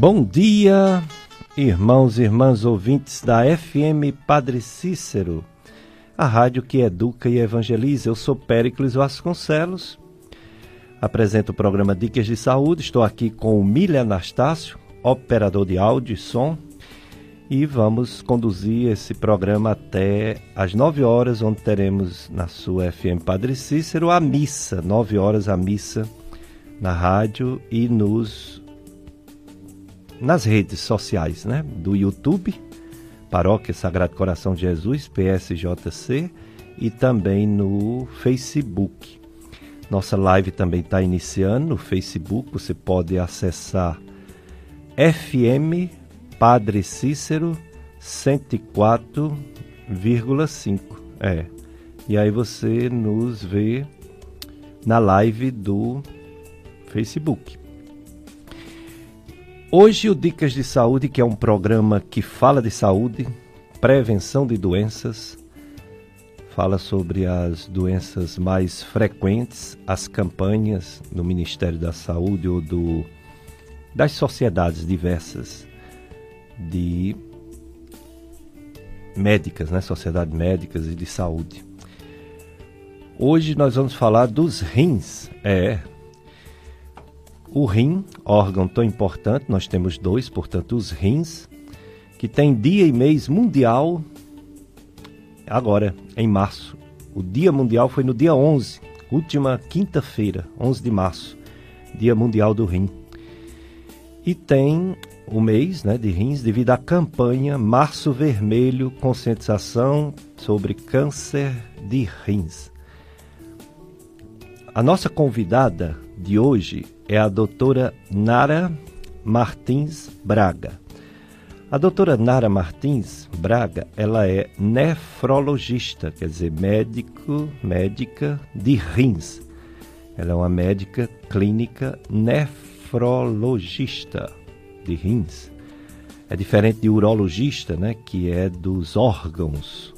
Bom dia, irmãos e irmãs ouvintes da FM Padre Cícero, a rádio que educa e evangeliza. Eu sou Péricles Vasconcelos, apresento o programa Dicas de Saúde. Estou aqui com o Milha Anastácio, operador de áudio e som, e vamos conduzir esse programa até às 9 horas, onde teremos na sua FM Padre Cícero a missa, 9 horas a missa na rádio e nos nas redes sociais, né? Do YouTube, Paróquia Sagrado Coração de Jesus, PSJC, e também no Facebook. Nossa live também está iniciando no Facebook, você pode acessar FM Padre Cícero 104,5. É. E aí você nos vê na live do Facebook. Hoje o Dicas de Saúde, que é um programa que fala de saúde, prevenção de doenças, fala sobre as doenças mais frequentes, as campanhas no Ministério da Saúde ou do, das sociedades diversas de médicas, né? Sociedades médicas e de saúde. Hoje nós vamos falar dos rins. É, o rim, órgão tão importante, nós temos dois, portanto, os rins, que tem dia e mês mundial agora, em março. O dia mundial foi no dia 11, última quinta-feira, 11 de março, dia mundial do rim. E tem o mês né, de rins devido à campanha Março Vermelho Conscientização sobre Câncer de Rins. A nossa convidada de hoje é a doutora Nara Martins Braga. A doutora Nara Martins Braga, ela é nefrologista, quer dizer, médico, médica de rins. Ela é uma médica clínica nefrologista de rins. É diferente de urologista, né, que é dos órgãos.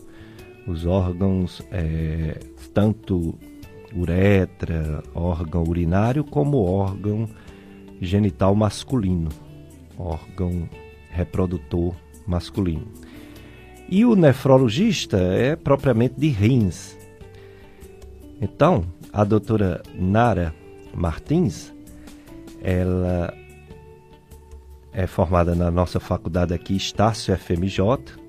Os órgãos, é, tanto uretra, órgão urinário, como órgão genital masculino, órgão reprodutor masculino. E o nefrologista é propriamente de rins. Então, a doutora Nara Martins, ela é formada na nossa faculdade aqui, Estácio FMJ,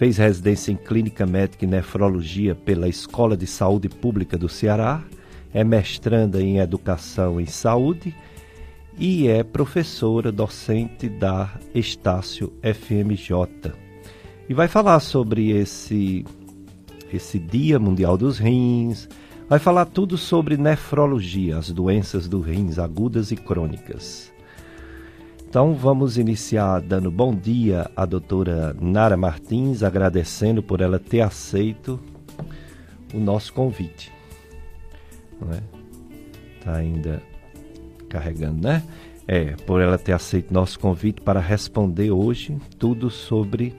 Fez residência em Clínica Médica e Nefrologia pela Escola de Saúde Pública do Ceará, é mestranda em Educação em Saúde e é professora docente da Estácio FMJ. E vai falar sobre esse esse Dia Mundial dos Rins, vai falar tudo sobre nefrologia, as doenças dos rins agudas e crônicas. Então vamos iniciar dando bom dia à doutora Nara Martins, agradecendo por ela ter aceito o nosso convite. Não é? Tá ainda carregando, né? É, por ela ter aceito nosso convite para responder hoje tudo sobre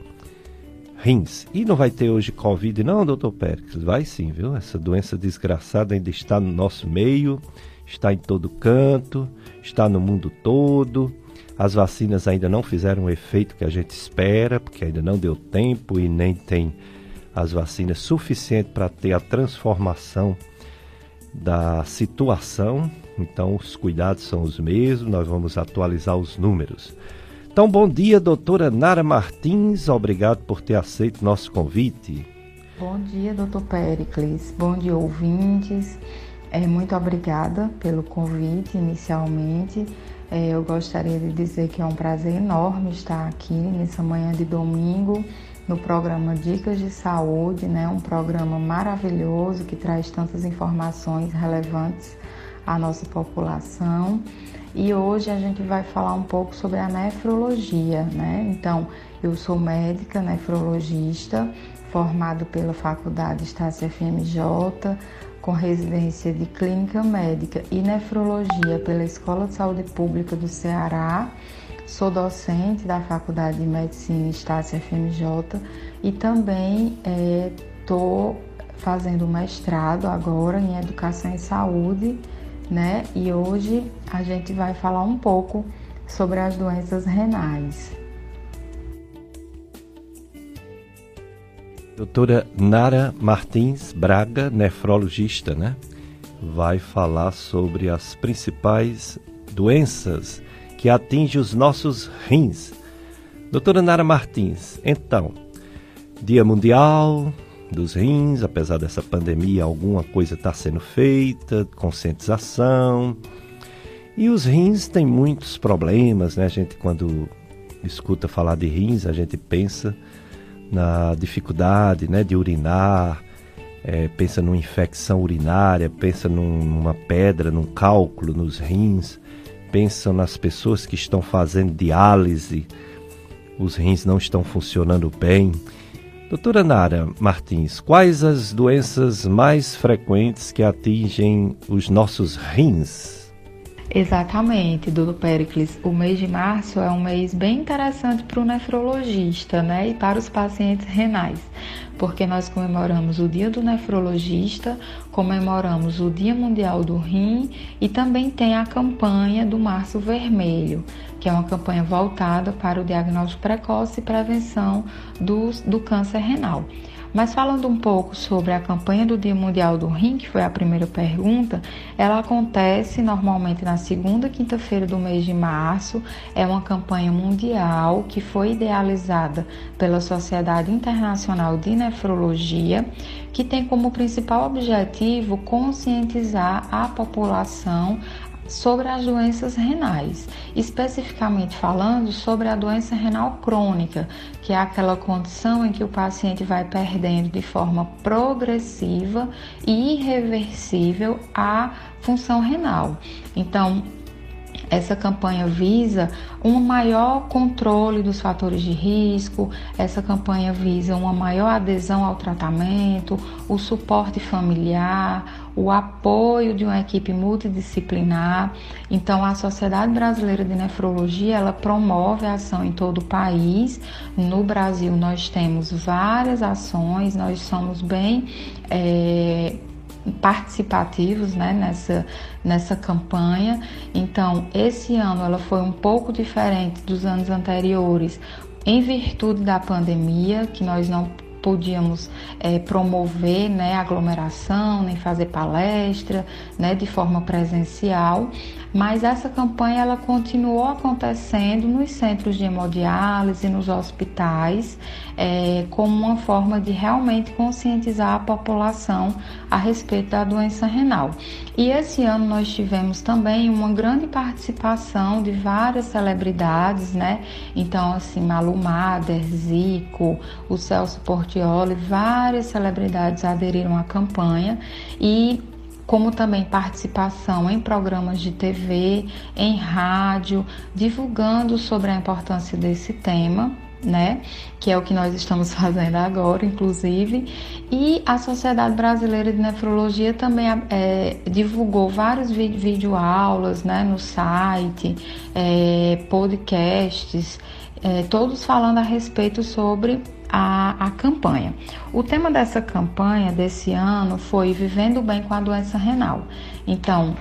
rins. E não vai ter hoje Covid, não, doutor Pérez? Vai sim, viu? Essa doença desgraçada ainda está no nosso meio, está em todo canto, está no mundo todo as vacinas ainda não fizeram o efeito que a gente espera, porque ainda não deu tempo e nem tem as vacinas suficientes para ter a transformação da situação. Então, os cuidados são os mesmos, nós vamos atualizar os números. Então, bom dia, doutora Nara Martins, obrigado por ter aceito nosso convite. Bom dia, doutor Pericles, bom dia, ouvintes. É, muito obrigada pelo convite inicialmente. É, eu gostaria de dizer que é um prazer enorme estar aqui nessa manhã de domingo no programa Dicas de Saúde, né? Um programa maravilhoso que traz tantas informações relevantes à nossa população. E hoje a gente vai falar um pouco sobre a nefrologia, né? Então, eu sou médica nefrologista, formado pela Faculdade Estácio FMJ, com residência de clínica médica e nefrologia pela Escola de Saúde Pública do Ceará. Sou docente da Faculdade de Medicina Estácio FMJ e também estou é, fazendo mestrado agora em Educação e Saúde, né? E hoje a gente vai falar um pouco sobre as doenças renais. Doutora Nara Martins Braga, nefrologista, né? Vai falar sobre as principais doenças que atingem os nossos rins. Doutora Nara Martins, então, Dia Mundial dos Rins, apesar dessa pandemia, alguma coisa está sendo feita, conscientização. E os rins têm muitos problemas, né? A gente, quando escuta falar de rins, a gente pensa na dificuldade né, de urinar, é, pensa numa infecção urinária, pensa num, numa pedra, num cálculo nos rins, pensa nas pessoas que estão fazendo diálise, os rins não estão funcionando bem. Doutora Nara Martins, quais as doenças mais frequentes que atingem os nossos rins? Exatamente, Dudu Pericles. O mês de março é um mês bem interessante para o nefrologista né, e para os pacientes renais, porque nós comemoramos o Dia do Nefrologista, comemoramos o Dia Mundial do Rim e também tem a campanha do Março Vermelho, que é uma campanha voltada para o diagnóstico precoce e prevenção do, do câncer renal. Mas falando um pouco sobre a campanha do Dia Mundial do Rim, que foi a primeira pergunta, ela acontece normalmente na segunda quinta-feira do mês de março. É uma campanha mundial que foi idealizada pela Sociedade Internacional de Nefrologia, que tem como principal objetivo conscientizar a população sobre as doenças renais, especificamente falando sobre a doença renal crônica, que é aquela condição em que o paciente vai perdendo de forma progressiva e irreversível a função renal. Então, essa campanha visa um maior controle dos fatores de risco, essa campanha visa uma maior adesão ao tratamento, o suporte familiar, o apoio de uma equipe multidisciplinar. Então, a Sociedade Brasileira de Nefrologia ela promove ação em todo o país. No Brasil, nós temos várias ações, nós somos bem é, participativos né, nessa, nessa campanha. Então, esse ano ela foi um pouco diferente dos anos anteriores, em virtude da pandemia, que nós não podíamos é, promover né, aglomeração, nem fazer palestra né, de forma presencial, mas essa campanha ela continuou acontecendo nos centros de hemodiálise, nos hospitais, é, como uma forma de realmente conscientizar a população a respeito da doença renal. E esse ano nós tivemos também uma grande participação de várias celebridades, né? Então, assim, Malu Mader, Zico, o Celso Portioli, várias celebridades aderiram à campanha e como também participação em programas de TV, em rádio, divulgando sobre a importância desse tema. Né? Que é o que nós estamos fazendo agora, inclusive. E a Sociedade Brasileira de Nefrologia também é, divulgou vários videoaulas né, no site, é, podcasts, é, todos falando a respeito sobre a, a campanha. O tema dessa campanha desse ano foi Vivendo Bem com a Doença Renal. Então,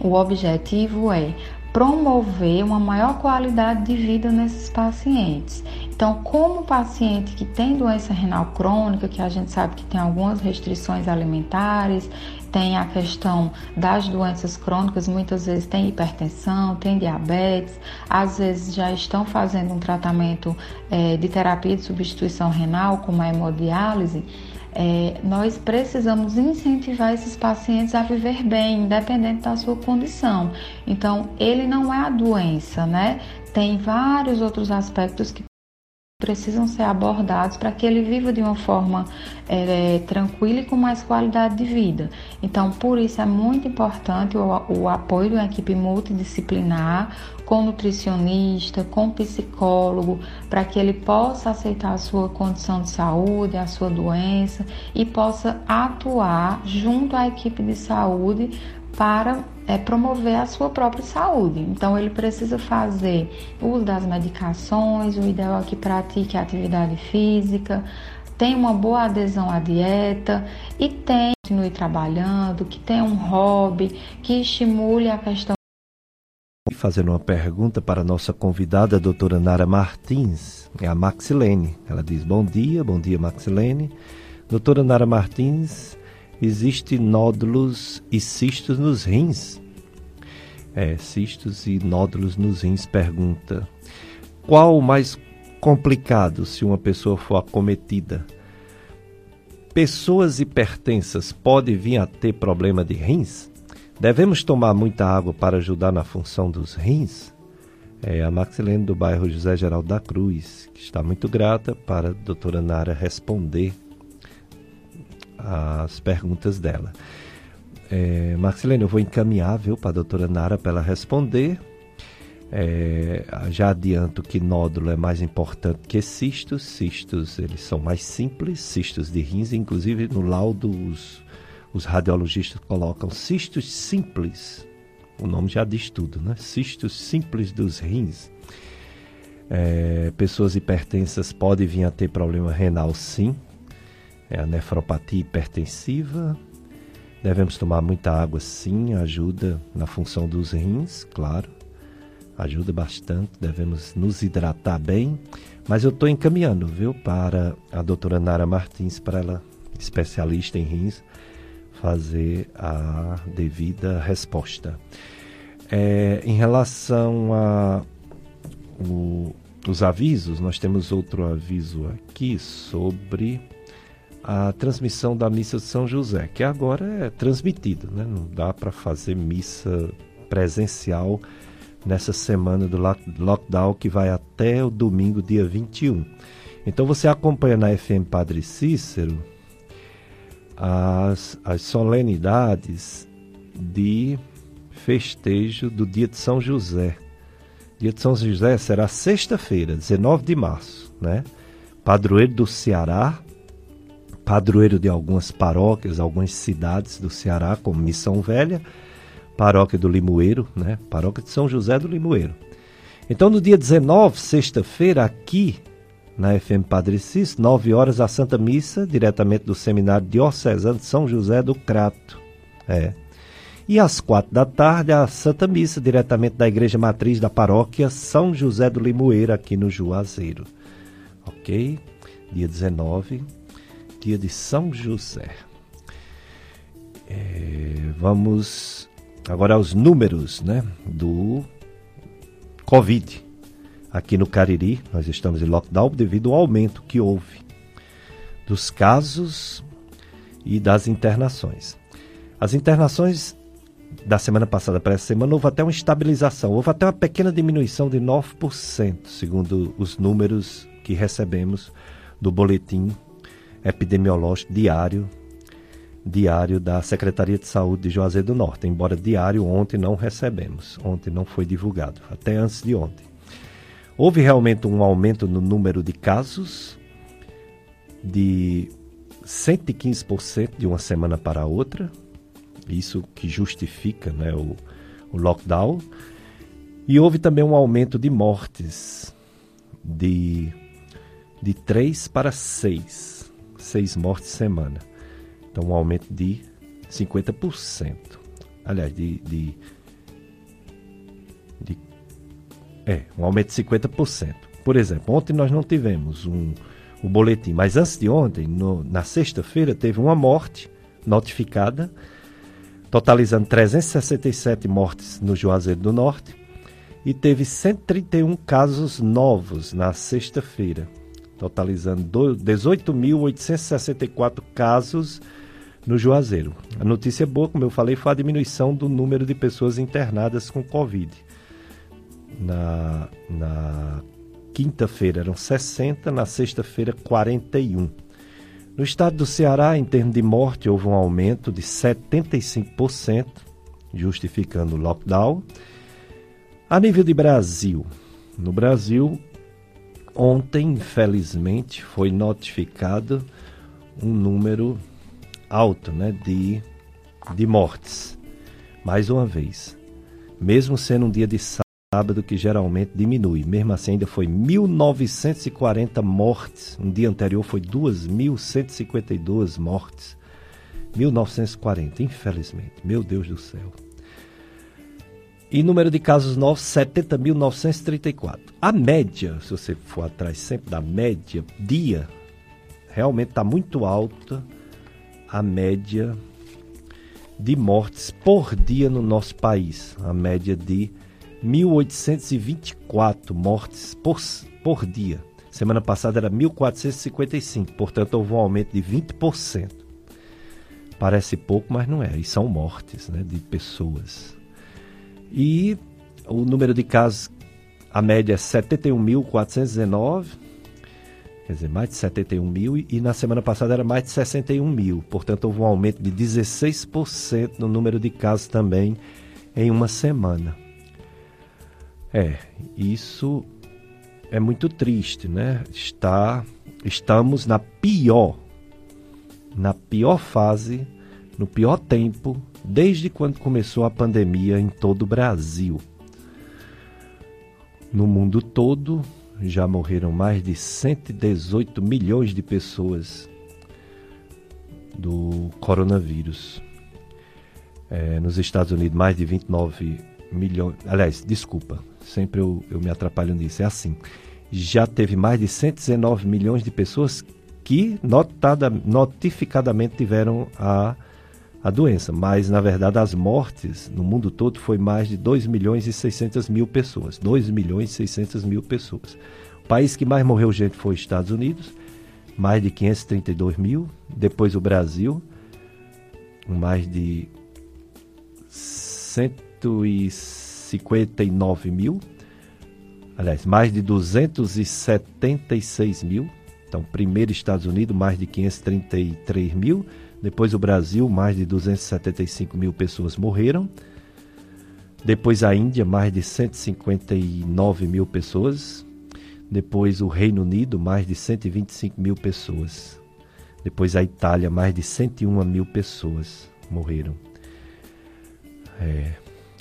o objetivo é promover uma maior qualidade de vida nesses pacientes. Então, como paciente que tem doença renal crônica, que a gente sabe que tem algumas restrições alimentares, tem a questão das doenças crônicas, muitas vezes tem hipertensão, tem diabetes, às vezes já estão fazendo um tratamento é, de terapia de substituição renal, como a hemodiálise. É, nós precisamos incentivar esses pacientes a viver bem, independente da sua condição. Então, ele não é a doença, né? Tem vários outros aspectos que precisam ser abordados para que ele viva de uma forma é, tranquila e com mais qualidade de vida. Então, por isso é muito importante o, o apoio de uma equipe multidisciplinar, com nutricionista, com psicólogo, para que ele possa aceitar a sua condição de saúde, a sua doença e possa atuar junto à equipe de saúde para é, promover a sua própria saúde. Então, ele precisa fazer uso das medicações, o ideal é que pratique atividade física, tenha uma boa adesão à dieta e continue trabalhando, que tenha um hobby, que estimule a questão fazendo uma pergunta para a nossa convidada, a doutora Nara Martins, é a Maxilene. Ela diz: Bom dia, bom dia, Maxilene. Doutora Nara Martins, existe nódulos e cistos nos rins? É, cistos e nódulos nos rins, pergunta. Qual o mais complicado se uma pessoa for acometida? Pessoas hipertensas podem vir a ter problema de rins? Devemos tomar muita água para ajudar na função dos rins? É a Maxilene do bairro José Geraldo da Cruz, que está muito grata para a doutora Nara responder as perguntas dela. É, Maxilene, eu vou encaminhar viu, para a doutora Nara para ela responder. É, já adianto que nódulo é mais importante que cistos. Cistos eles são mais simples, cistos de rins, inclusive no laudo os os radiologistas colocam cistos simples. O nome já diz tudo, né? Cistos simples dos rins. É, pessoas hipertensas podem vir a ter problema renal, sim. É a nefropatia hipertensiva. Devemos tomar muita água, sim. Ajuda na função dos rins, claro. Ajuda bastante. Devemos nos hidratar bem. Mas eu estou encaminhando, viu, para a doutora Nara Martins, para ela, especialista em rins, fazer a devida resposta. É, em relação a o, os avisos, nós temos outro aviso aqui sobre a transmissão da missa de São José, que agora é transmitida, né? não dá para fazer missa presencial nessa semana do lockdown que vai até o domingo, dia 21. Então você acompanha na FM Padre Cícero as, as solenidades de festejo do dia de São José. Dia de São José será sexta-feira, 19 de março, né? Padroeiro do Ceará, padroeiro de algumas paróquias, algumas cidades do Ceará, como Missão Velha, paróquia do Limoeiro, né? Paróquia de São José do Limoeiro. Então, no dia 19, sexta-feira, aqui na FM Padre Cis, 9 horas a Santa Missa, diretamente do Seminário Diocesano de São José do Crato. É. E às quatro da tarde, a Santa Missa, diretamente da Igreja Matriz da Paróquia São José do Limoeiro, aqui no Juazeiro. Ok? Dia 19, dia de São José. É, vamos agora aos números né, do Covid aqui no Cariri, nós estamos em lockdown devido ao aumento que houve dos casos e das internações. As internações da semana passada para essa semana houve até uma estabilização, houve até uma pequena diminuição de 9%, segundo os números que recebemos do boletim epidemiológico diário diário da Secretaria de Saúde de Juazeiro do Norte, embora diário ontem não recebemos, ontem não foi divulgado, até antes de ontem. Houve realmente um aumento no número de casos de 115% de uma semana para outra, isso que justifica né, o, o lockdown. E houve também um aumento de mortes de, de 3 para 6, 6 mortes semana. Então, um aumento de 50%. Aliás, de, de É, um aumento de 50%. Por exemplo, ontem nós não tivemos um, o boletim, mas antes de ontem, no, na sexta-feira, teve uma morte notificada, totalizando 367 mortes no Juazeiro do Norte, e teve 131 casos novos na sexta-feira, totalizando 18.864 casos no Juazeiro. A notícia boa, como eu falei, foi a diminuição do número de pessoas internadas com Covid na, na quinta-feira eram 60, na sexta-feira 41. No estado do Ceará, em termos de morte, houve um aumento de 75%, justificando o lockdown. A nível de Brasil, no Brasil, ontem, infelizmente, foi notificado um número alto né, de, de mortes. Mais uma vez, mesmo sendo um dia de sábado que geralmente diminui. Mesmo assim, ainda foi 1.940 mortes. Um dia anterior foi 2.152 mortes. 1940, infelizmente. Meu Deus do céu. E número de casos novos, 70.934. A média, se você for atrás sempre da média, dia, realmente está muito alta a média de mortes por dia no nosso país. A média de 1.824 mortes por, por dia. Semana passada era 1.455, portanto houve um aumento de 20%. Parece pouco, mas não é. E são mortes né, de pessoas. E o número de casos, a média é 71.419, quer dizer, mais de 71 mil, e na semana passada era mais de 61 mil. Portanto, houve um aumento de 16% no número de casos também em uma semana. É, isso é muito triste, né? Está, estamos na pior, na pior fase, no pior tempo desde quando começou a pandemia em todo o Brasil. No mundo todo, já morreram mais de 118 milhões de pessoas do coronavírus. É, nos Estados Unidos, mais de 29 milhões. Aliás, desculpa, sempre eu, eu me atrapalho nisso. É assim: já teve mais de 119 milhões de pessoas que notada, notificadamente tiveram a a doença, mas na verdade as mortes no mundo todo foi mais de 2 milhões e 600 mil pessoas. 2 milhões e 600 mil pessoas. O país que mais morreu gente foi os Estados Unidos, mais de 532 mil. Depois o Brasil, mais de 159 mil. Aliás, mais de 276 mil. Então, primeiro Estados Unidos, mais de 533 mil. Depois o Brasil, mais de 275 mil pessoas morreram. Depois a Índia, mais de 159 mil pessoas. Depois o Reino Unido, mais de 125 mil pessoas. Depois a Itália, mais de 101 mil pessoas morreram. É,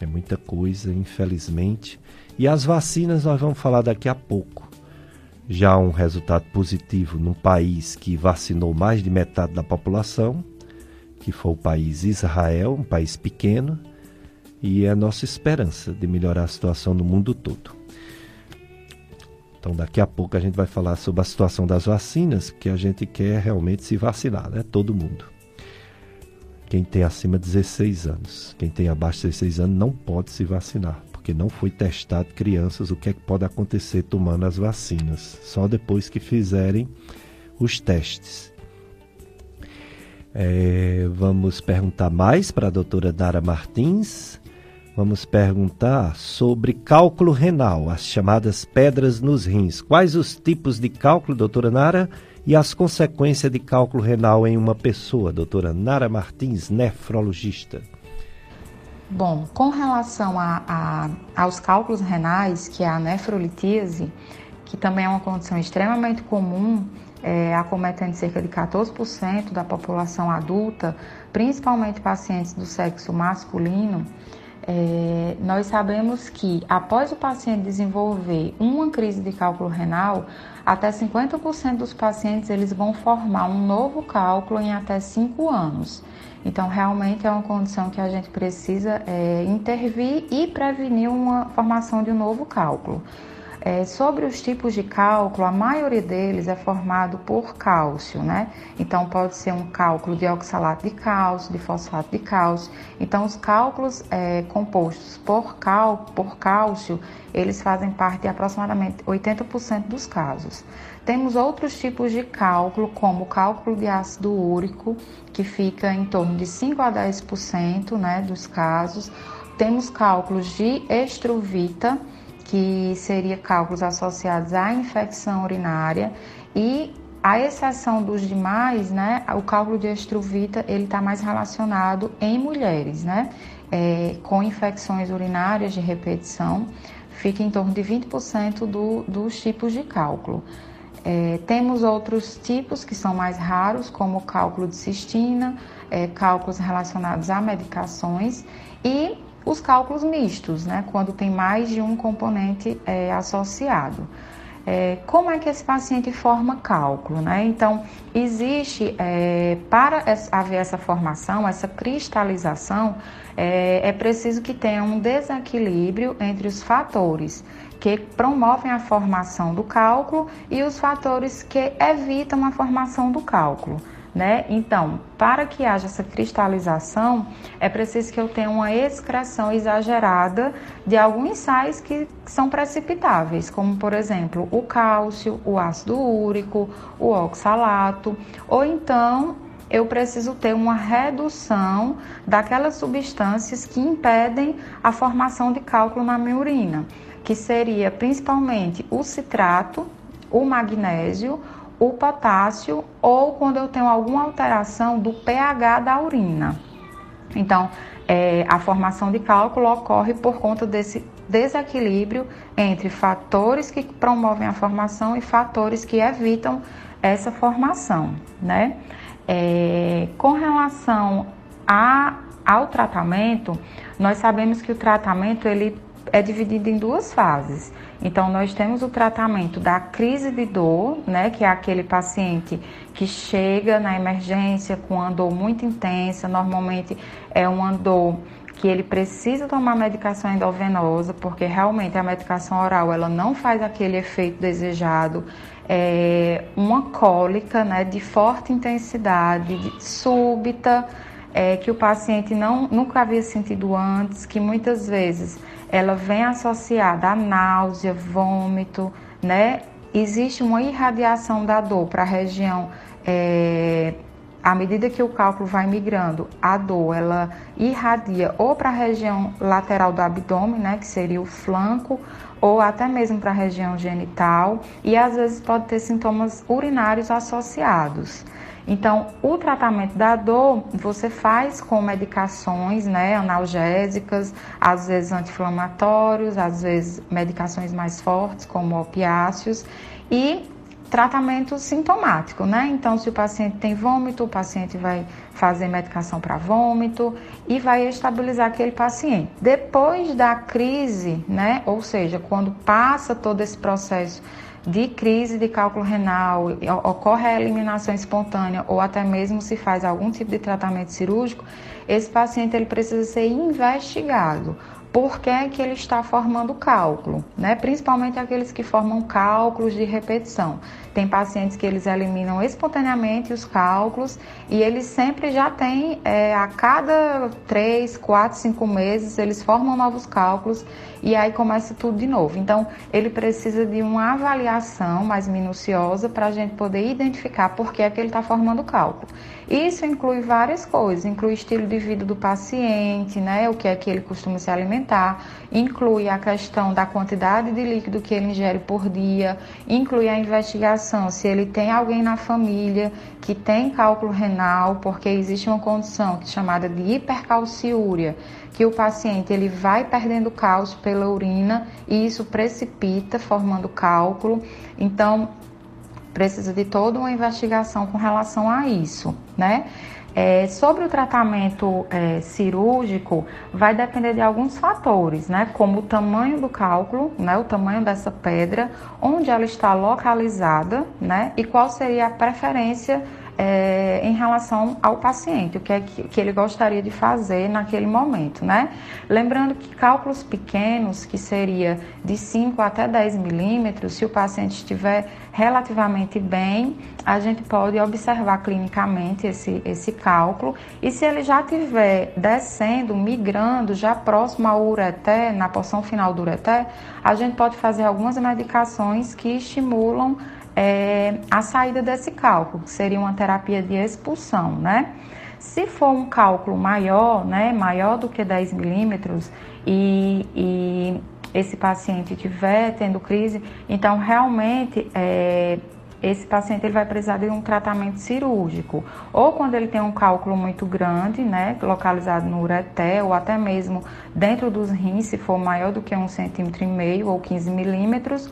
é muita coisa, infelizmente. E as vacinas nós vamos falar daqui a pouco. Já um resultado positivo num país que vacinou mais de metade da população que foi o país Israel, um país pequeno, e é a nossa esperança de melhorar a situação no mundo todo. Então, daqui a pouco a gente vai falar sobre a situação das vacinas, que a gente quer realmente se vacinar, né? Todo mundo. Quem tem acima de 16 anos, quem tem abaixo de 16 anos não pode se vacinar, porque não foi testado crianças o que é que pode acontecer tomando as vacinas, só depois que fizerem os testes. É, vamos perguntar mais para a doutora Dara Martins. Vamos perguntar sobre cálculo renal, as chamadas pedras nos rins. Quais os tipos de cálculo, doutora Nara, e as consequências de cálculo renal em uma pessoa, doutora Nara Martins, nefrologista? Bom, com relação a, a, aos cálculos renais, que é a nefrolitíase, que também é uma condição extremamente comum é, acometendo cerca de 14% da população adulta, principalmente pacientes do sexo masculino, é, nós sabemos que após o paciente desenvolver uma crise de cálculo renal, até 50% dos pacientes eles vão formar um novo cálculo em até 5 anos. Então, realmente é uma condição que a gente precisa é, intervir e prevenir uma formação de um novo cálculo. É, sobre os tipos de cálculo, a maioria deles é formado por cálcio, né? Então pode ser um cálculo de oxalato de cálcio, de fosfato de cálcio. Então os cálculos é, compostos por, cal, por cálcio, eles fazem parte de aproximadamente 80% dos casos. Temos outros tipos de cálculo, como o cálculo de ácido úrico, que fica em torno de 5 a 10% né, dos casos. Temos cálculos de estruvita, que seria cálculos associados à infecção urinária e a exceção dos demais, né, o cálculo de estruvita ele está mais relacionado em mulheres, né, é, com infecções urinárias de repetição, fica em torno de 20% do, dos tipos de cálculo. É, temos outros tipos que são mais raros, como o cálculo de cistina, é, cálculos relacionados a medicações e os cálculos mistos, né, quando tem mais de um componente é, associado. é, como é que esse paciente forma cálculo, né? Então, existe, é, para haver essa formação, essa cristalização, é, é preciso que tenha um desequilíbrio entre os fatores que promovem a formação do cálculo e os fatores que evitam a formação do cálculo. Né? Então, para que haja essa cristalização, é preciso que eu tenha uma excreção exagerada de alguns sais que são precipitáveis, como por exemplo o cálcio, o ácido úrico, o oxalato, ou então eu preciso ter uma redução daquelas substâncias que impedem a formação de cálculo na minha urina, que seria principalmente o citrato, o magnésio, o potássio ou quando eu tenho alguma alteração do pH da urina. Então, é, a formação de cálculo ocorre por conta desse desequilíbrio entre fatores que promovem a formação e fatores que evitam essa formação, né? É, com relação a, ao tratamento, nós sabemos que o tratamento ele é dividido em duas fases. Então, nós temos o tratamento da crise de dor, né, que é aquele paciente que chega na emergência com uma dor muito intensa, normalmente é uma dor que ele precisa tomar medicação endovenosa, porque realmente a medicação oral ela não faz aquele efeito desejado. É uma cólica né, de forte intensidade, de, súbita, é, que o paciente não, nunca havia sentido antes, que muitas vezes ela vem associada a náusea, vômito, né? Existe uma irradiação da dor para a região, é, à medida que o cálculo vai migrando, a dor ela irradia ou para a região lateral do abdômen, né, que seria o flanco, ou até mesmo para a região genital, e às vezes pode ter sintomas urinários associados. Então, o tratamento da dor você faz com medicações, né, analgésicas, às vezes anti-inflamatórios, às vezes medicações mais fortes, como opiáceos, e tratamento sintomático, né? Então, se o paciente tem vômito, o paciente vai fazer medicação para vômito e vai estabilizar aquele paciente. Depois da crise, né? Ou seja, quando passa todo esse processo de crise de cálculo renal, ocorre a eliminação espontânea ou até mesmo se faz algum tipo de tratamento cirúrgico, esse paciente ele precisa ser investigado por que, é que ele está formando cálculo, né? principalmente aqueles que formam cálculos de repetição. Tem pacientes que eles eliminam espontaneamente os cálculos e eles sempre já têm, é, a cada 3, 4, 5 meses, eles formam novos cálculos e aí começa tudo de novo. Então, ele precisa de uma avaliação mais minuciosa para a gente poder identificar por que é que ele está formando cálculo. Isso inclui várias coisas, inclui o estilo de vida do paciente, né, o que é que ele costuma se alimentar, inclui a questão da quantidade de líquido que ele ingere por dia, inclui a investigação se ele tem alguém na família que tem cálculo renal, porque existe uma condição chamada de hipercalciúria, que o paciente ele vai perdendo cálcio pela urina e isso precipita formando cálculo. Então, precisa de toda uma investigação com relação a isso, né? É, sobre o tratamento é, cirúrgico, vai depender de alguns fatores, né? Como o tamanho do cálculo, né? O tamanho dessa pedra, onde ela está localizada, né? E qual seria a preferência é, em relação ao paciente, o que é que, que, ele gostaria de fazer naquele momento, né? Lembrando que cálculos pequenos, que seria de 5 até 10 milímetros, se o paciente estiver relativamente bem, a gente pode observar clinicamente esse, esse cálculo e se ele já estiver descendo, migrando, já próximo ao ureté, na porção final do ureté, a gente pode fazer algumas medicações que estimulam é, a saída desse cálculo, que seria uma terapia de expulsão, né? Se for um cálculo maior, né, maior do que 10 milímetros e, e esse paciente estiver tendo crise, então realmente é, esse paciente ele vai precisar de um tratamento cirúrgico. Ou quando ele tem um cálculo muito grande, né, localizado no ureté, ou até mesmo dentro dos rins, se for maior do que um centímetro e meio ou 15 milímetros,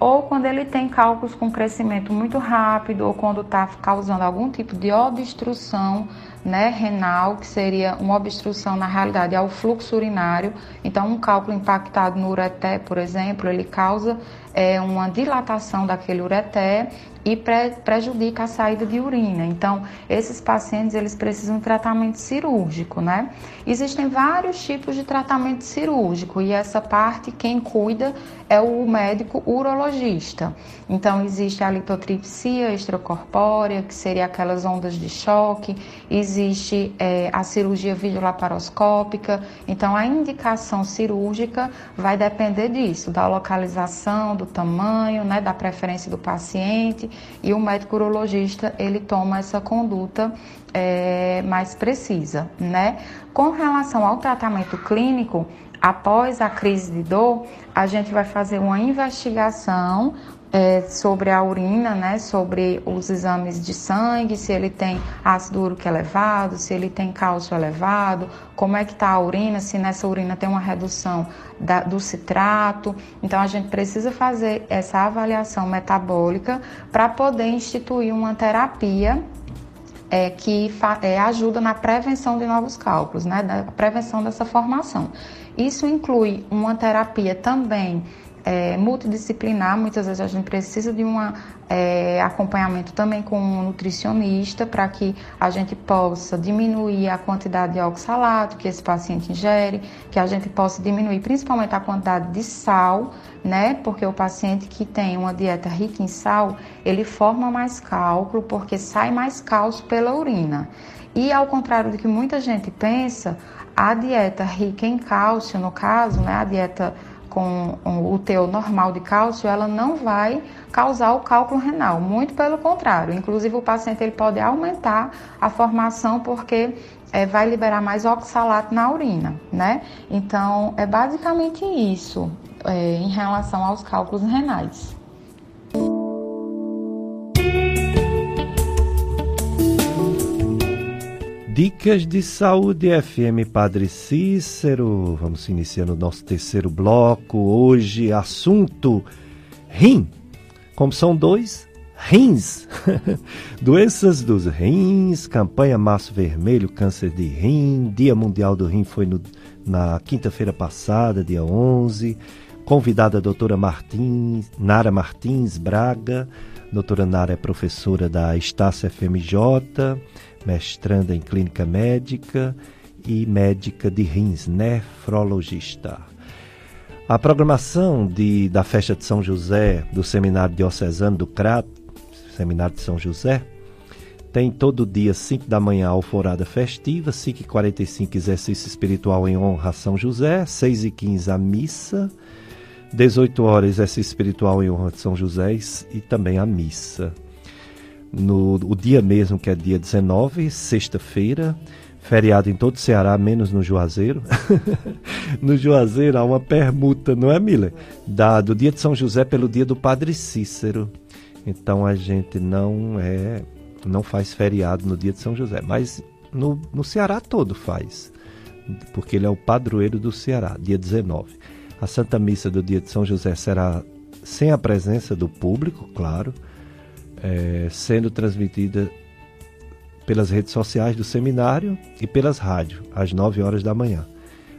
ou quando ele tem cálculos com crescimento muito rápido, ou quando está causando algum tipo de obstrução né, renal, que seria uma obstrução, na realidade, ao fluxo urinário. Então, um cálculo impactado no ureté, por exemplo, ele causa é, uma dilatação daquele ureté e pre prejudica a saída de urina. Então, esses pacientes eles precisam de tratamento cirúrgico, né? Existem vários tipos de tratamento cirúrgico e essa parte quem cuida é o médico urologista. Então, existe a lipotripsia extracorpórea, que seria aquelas ondas de choque, existe é, a cirurgia videolaparoscópica. Então, a indicação cirúrgica vai depender disso, da localização, do tamanho, né, da preferência do paciente e o médico urologista ele toma essa conduta é, mais precisa, né? Com relação ao tratamento clínico, após a crise de dor, a gente vai fazer uma investigação é, sobre a urina, né, sobre os exames de sangue, se ele tem ácido úrico elevado, se ele tem cálcio elevado, como é que está a urina, se nessa urina tem uma redução da, do citrato. Então a gente precisa fazer essa avaliação metabólica para poder instituir uma terapia é, que é, ajuda na prevenção de novos cálculos, né, na prevenção dessa formação. Isso inclui uma terapia também é, multidisciplinar, muitas vezes a gente precisa de um é, acompanhamento também com um nutricionista para que a gente possa diminuir a quantidade de oxalato que esse paciente ingere, que a gente possa diminuir principalmente a quantidade de sal, né? Porque o paciente que tem uma dieta rica em sal, ele forma mais cálculo porque sai mais cálcio pela urina. E ao contrário do que muita gente pensa, a dieta rica em cálcio, no caso, né, a dieta com o teu normal de cálcio, ela não vai causar o cálculo renal, muito pelo contrário. Inclusive o paciente ele pode aumentar a formação porque é, vai liberar mais oxalato na urina, né? Então é basicamente isso é, em relação aos cálculos renais. Dicas de Saúde FM Padre Cícero. Vamos iniciando o nosso terceiro bloco. Hoje, assunto rim. Como são dois, rins. Doenças dos rins, campanha Março Vermelho, câncer de rim. Dia Mundial do Rim foi no, na quinta-feira passada, dia 11. Convidada a doutora Martins, Nara Martins Braga. Doutora Nara é professora da Estácia FMJ mestranda em clínica médica e médica de rins, nefrologista. A programação de, da festa de São José, do Seminário Diocesano do Crato, Seminário de São José, tem todo dia, 5 da manhã, alforada festiva, 5 e 45 exercício espiritual em honra a São José, 6 e 15 a missa, 18 horas exercício espiritual em honra de São José e também a missa no o dia mesmo, que é dia 19, sexta-feira, feriado em todo o Ceará, menos no Juazeiro. no Juazeiro há uma permuta, não é, Miller? Da, do dia de São José pelo dia do Padre Cícero. Então a gente não é não faz feriado no dia de São José, mas no, no Ceará todo faz, porque ele é o padroeiro do Ceará, dia 19. A Santa Missa do dia de São José será sem a presença do público, claro, é, sendo transmitida pelas redes sociais do seminário e pelas rádios, às 9 horas da manhã.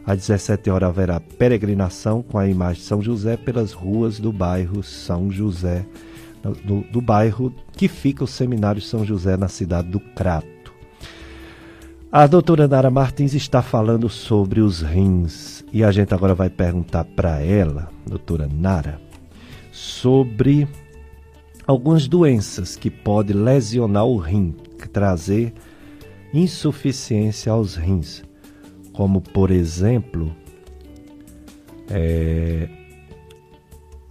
Às 17 horas haverá peregrinação com a imagem de São José pelas ruas do bairro São José, do, do bairro que fica o Seminário São José na cidade do Crato. A doutora Nara Martins está falando sobre os rins e a gente agora vai perguntar para ela, doutora Nara, sobre algumas doenças que podem lesionar o rim, trazer insuficiência aos rins, como por exemplo é,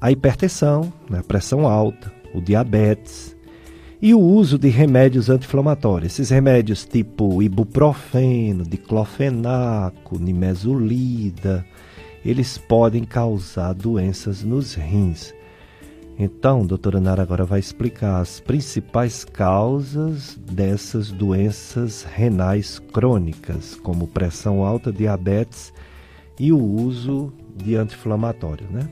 a hipertensão, né, a pressão alta, o diabetes e o uso de remédios anti-inflamatórios. Esses remédios tipo ibuprofeno, diclofenaco, nimesulida, eles podem causar doenças nos rins. Então, doutora Nara agora vai explicar as principais causas dessas doenças renais crônicas, como pressão alta, diabetes e o uso de anti-inflamatório, né?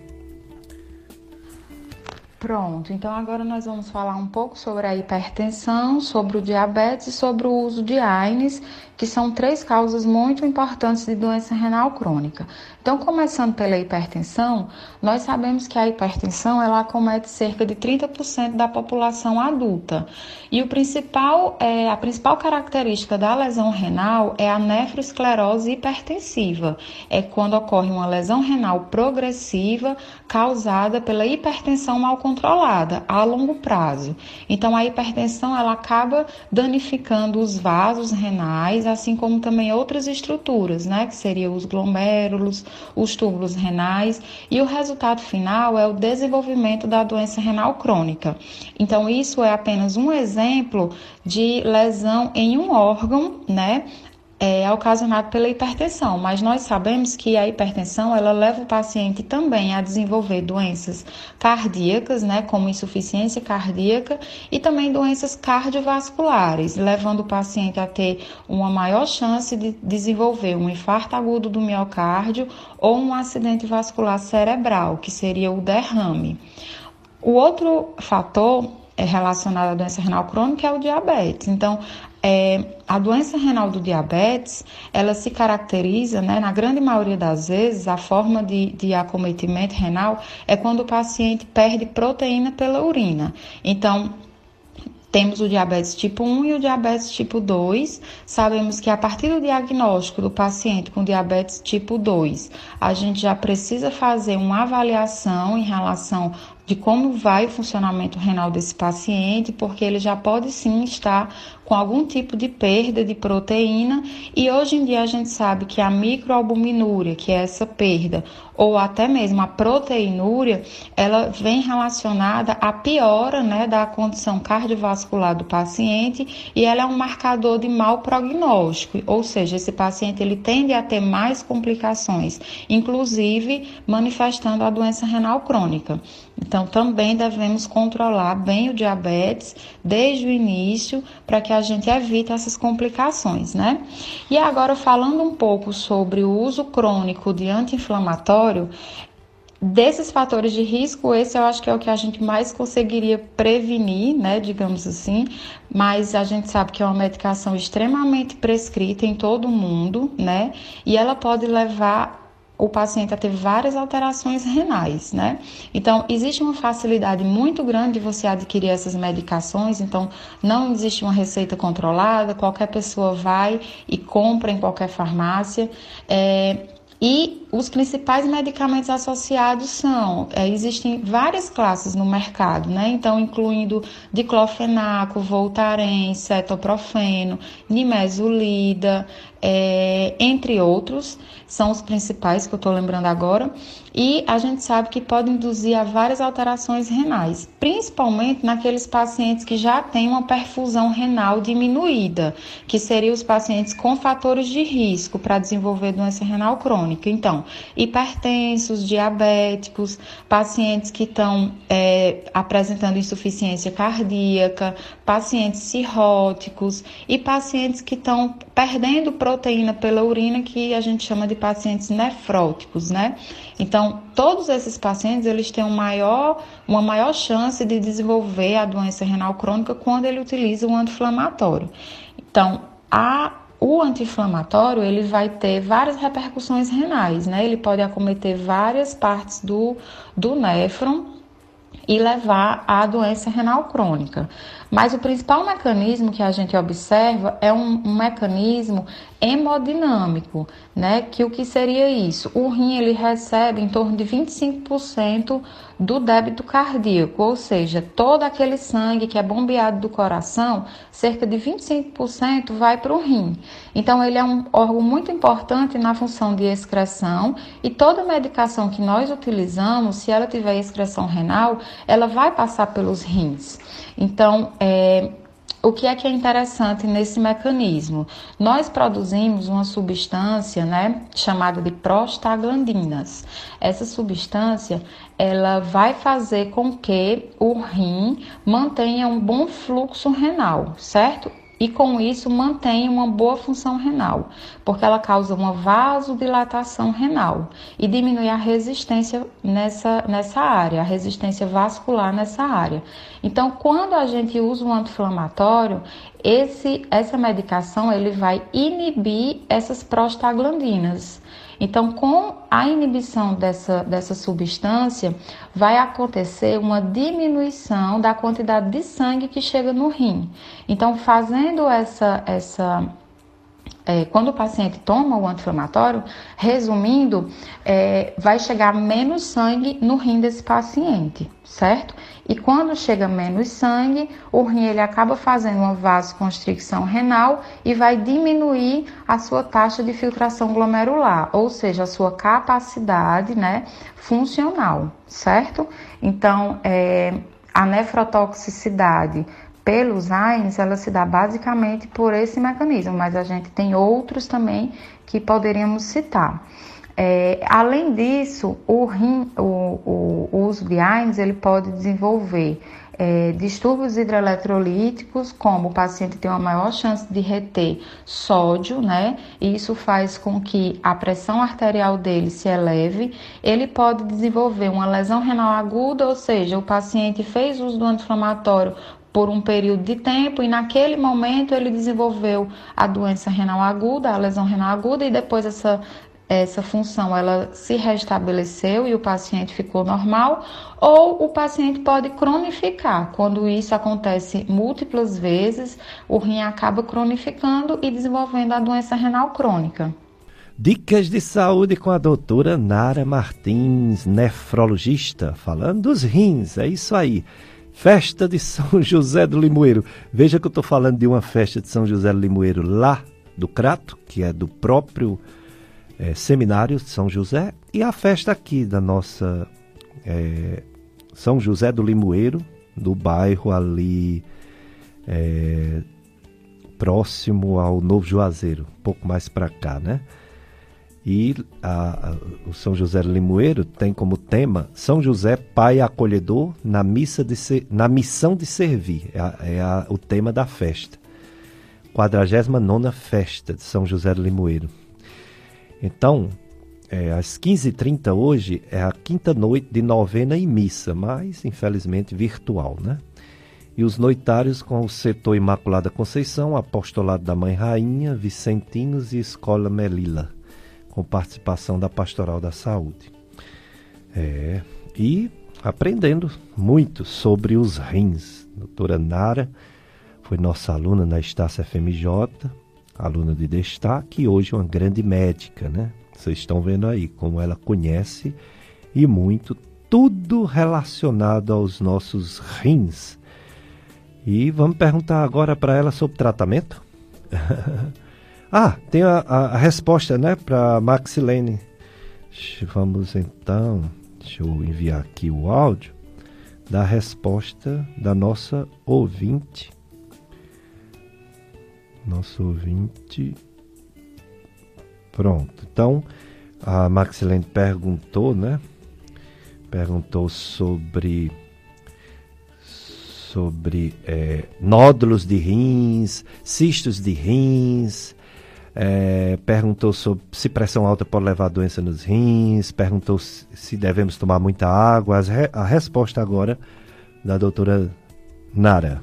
Pronto, então agora nós vamos falar um pouco sobre a hipertensão, sobre o diabetes e sobre o uso de AINES, que são três causas muito importantes de doença renal crônica. Então, começando pela hipertensão, nós sabemos que a hipertensão ela acomete cerca de 30% da população adulta. E o principal, é, a principal característica da lesão renal é a nefroesclerose hipertensiva. É quando ocorre uma lesão renal progressiva causada pela hipertensão mal controlada a longo prazo. Então, a hipertensão ela acaba danificando os vasos renais, assim como também outras estruturas, né, que seriam os glomérulos, os túbulos renais, e o resultado final é o desenvolvimento da doença renal crônica. Então, isso é apenas um exemplo de lesão em um órgão, né? É ocasionado pela hipertensão, mas nós sabemos que a hipertensão ela leva o paciente também a desenvolver doenças cardíacas, né, como insuficiência cardíaca e também doenças cardiovasculares, levando o paciente a ter uma maior chance de desenvolver um infarto agudo do miocárdio ou um acidente vascular cerebral, que seria o derrame. O outro fator é relacionado à doença renal crônica é o diabetes. Então, é, a doença renal do diabetes, ela se caracteriza, né, na grande maioria das vezes, a forma de, de acometimento renal é quando o paciente perde proteína pela urina. Então, temos o diabetes tipo 1 e o diabetes tipo 2. Sabemos que a partir do diagnóstico do paciente com diabetes tipo 2, a gente já precisa fazer uma avaliação em relação de como vai o funcionamento renal desse paciente, porque ele já pode sim estar com algum tipo de perda de proteína e hoje em dia a gente sabe que a microalbuminúria, que é essa perda, ou até mesmo a proteinúria, ela vem relacionada à piora né, da condição cardiovascular do paciente e ela é um marcador de mau prognóstico, ou seja, esse paciente ele tende a ter mais complicações, inclusive manifestando a doença renal crônica. Então, também devemos controlar bem o diabetes desde o início para que a gente evite essas complicações, né? E agora, falando um pouco sobre o uso crônico de anti-inflamatório, desses fatores de risco, esse eu acho que é o que a gente mais conseguiria prevenir, né, digamos assim, mas a gente sabe que é uma medicação extremamente prescrita em todo mundo, né, e ela pode levar o paciente a ter várias alterações renais, né? Então, existe uma facilidade muito grande de você adquirir essas medicações, então não existe uma receita controlada, qualquer pessoa vai e compra em qualquer farmácia. É, e os principais medicamentos associados são, é, existem várias classes no mercado, né? Então, incluindo diclofenaco, voltaren, cetoprofeno, nimesulida, é, entre outros, são os principais que eu estou lembrando agora, e a gente sabe que pode induzir a várias alterações renais, principalmente naqueles pacientes que já têm uma perfusão renal diminuída, que seriam os pacientes com fatores de risco para desenvolver doença renal crônica. Então, hipertensos, diabéticos, pacientes que estão é, apresentando insuficiência cardíaca, pacientes cirróticos e pacientes que estão perdendo proteína pela urina, que a gente chama de pacientes nefróticos, né? Então, todos esses pacientes, eles têm um maior, uma maior chance de desenvolver a doença renal crônica quando ele utiliza o anti-inflamatório. Então, a o anti-inflamatório ele vai ter várias repercussões renais, né? Ele pode acometer várias partes do, do néfron e levar à doença renal crônica. Mas o principal mecanismo que a gente observa é um, um mecanismo hemodinâmico, né? Que o que seria isso? O rim ele recebe em torno de 25% do débito cardíaco, ou seja, todo aquele sangue que é bombeado do coração, cerca de 25% vai para o rim. Então ele é um órgão muito importante na função de excreção e toda medicação que nós utilizamos, se ela tiver excreção renal, ela vai passar pelos rins. Então, é, o que é que é interessante nesse mecanismo? Nós produzimos uma substância, né, chamada de prostaglandinas. Essa substância, ela vai fazer com que o rim mantenha um bom fluxo renal, certo? E com isso mantém uma boa função renal, porque ela causa uma vasodilatação renal e diminui a resistência nessa, nessa área, a resistência vascular nessa área. Então, quando a gente usa um anti-inflamatório, essa medicação ele vai inibir essas prostaglandinas. Então, com a inibição dessa, dessa substância, vai acontecer uma diminuição da quantidade de sangue que chega no rim. Então, fazendo essa, essa é, quando o paciente toma o anti-inflamatório, resumindo, é, vai chegar menos sangue no rim desse paciente, certo? E quando chega menos sangue, o rim ele acaba fazendo uma vasoconstricção renal e vai diminuir a sua taxa de filtração glomerular, ou seja, a sua capacidade né, funcional, certo? Então, é, a nefrotoxicidade pelos AINs, ela se dá basicamente por esse mecanismo, mas a gente tem outros também que poderíamos citar. É, além disso, o, rim, o, o, uso de AINES ele pode desenvolver é, distúrbios hidroeletrolíticos, como o paciente tem uma maior chance de reter sódio, né? E isso faz com que a pressão arterial dele se eleve. Ele pode desenvolver uma lesão renal aguda, ou seja, o paciente fez uso do anti-inflamatório por um período de tempo e naquele momento ele desenvolveu a doença renal aguda, a lesão renal aguda e depois essa essa função ela se restabeleceu e o paciente ficou normal, ou o paciente pode cronificar. Quando isso acontece múltiplas vezes, o rim acaba cronificando e desenvolvendo a doença renal crônica. Dicas de saúde com a doutora Nara Martins, nefrologista, falando dos rins, é isso aí. Festa de São José do Limoeiro. Veja que eu estou falando de uma festa de São José do Limoeiro lá do Crato, que é do próprio é, Seminário de São José, e a festa aqui da nossa é, São José do Limoeiro, do bairro ali é, próximo ao Novo Juazeiro, um pouco mais para cá, né? E a, a, o São José Limoeiro tem como tema São José Pai Acolhedor na, missa de ser, na missão de servir. É, é o tema da festa. 49 Festa de São José Limoeiro. Então, é, às 15h30 hoje é a quinta noite de novena e missa, mas infelizmente virtual, né? E os noitários com o setor Imaculada Conceição, Apostolado da Mãe Rainha, Vicentinos e Escola Melila, com participação da Pastoral da Saúde. É, e aprendendo muito sobre os rins. A doutora Nara foi nossa aluna na Estácia FMJ, aluna de destaque e hoje uma grande médica, né? Vocês estão vendo aí como ela conhece e muito tudo relacionado aos nossos rins. E vamos perguntar agora para ela sobre tratamento? ah, tem a, a, a resposta, né, para Maxilene. Vamos então, deixa eu enviar aqui o áudio da resposta da nossa ouvinte nosso ouvinte. Pronto. Então, a Maxilene perguntou, né? Perguntou sobre sobre é, nódulos de rins, cistos de rins, é, perguntou sobre se pressão alta pode levar a doença nos rins, perguntou se devemos tomar muita água. A resposta agora da doutora Nara.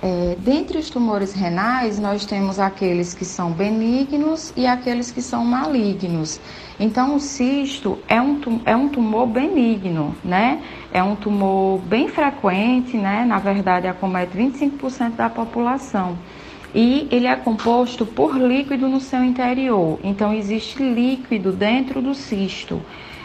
É, dentre os tumores renais, nós temos aqueles que são benignos e aqueles que são malignos. Então, o cisto é um, é um tumor benigno, né? É um tumor bem frequente, né? Na verdade, acomete 25% da população. E ele é composto por líquido no seu interior. Então, existe líquido dentro do cisto.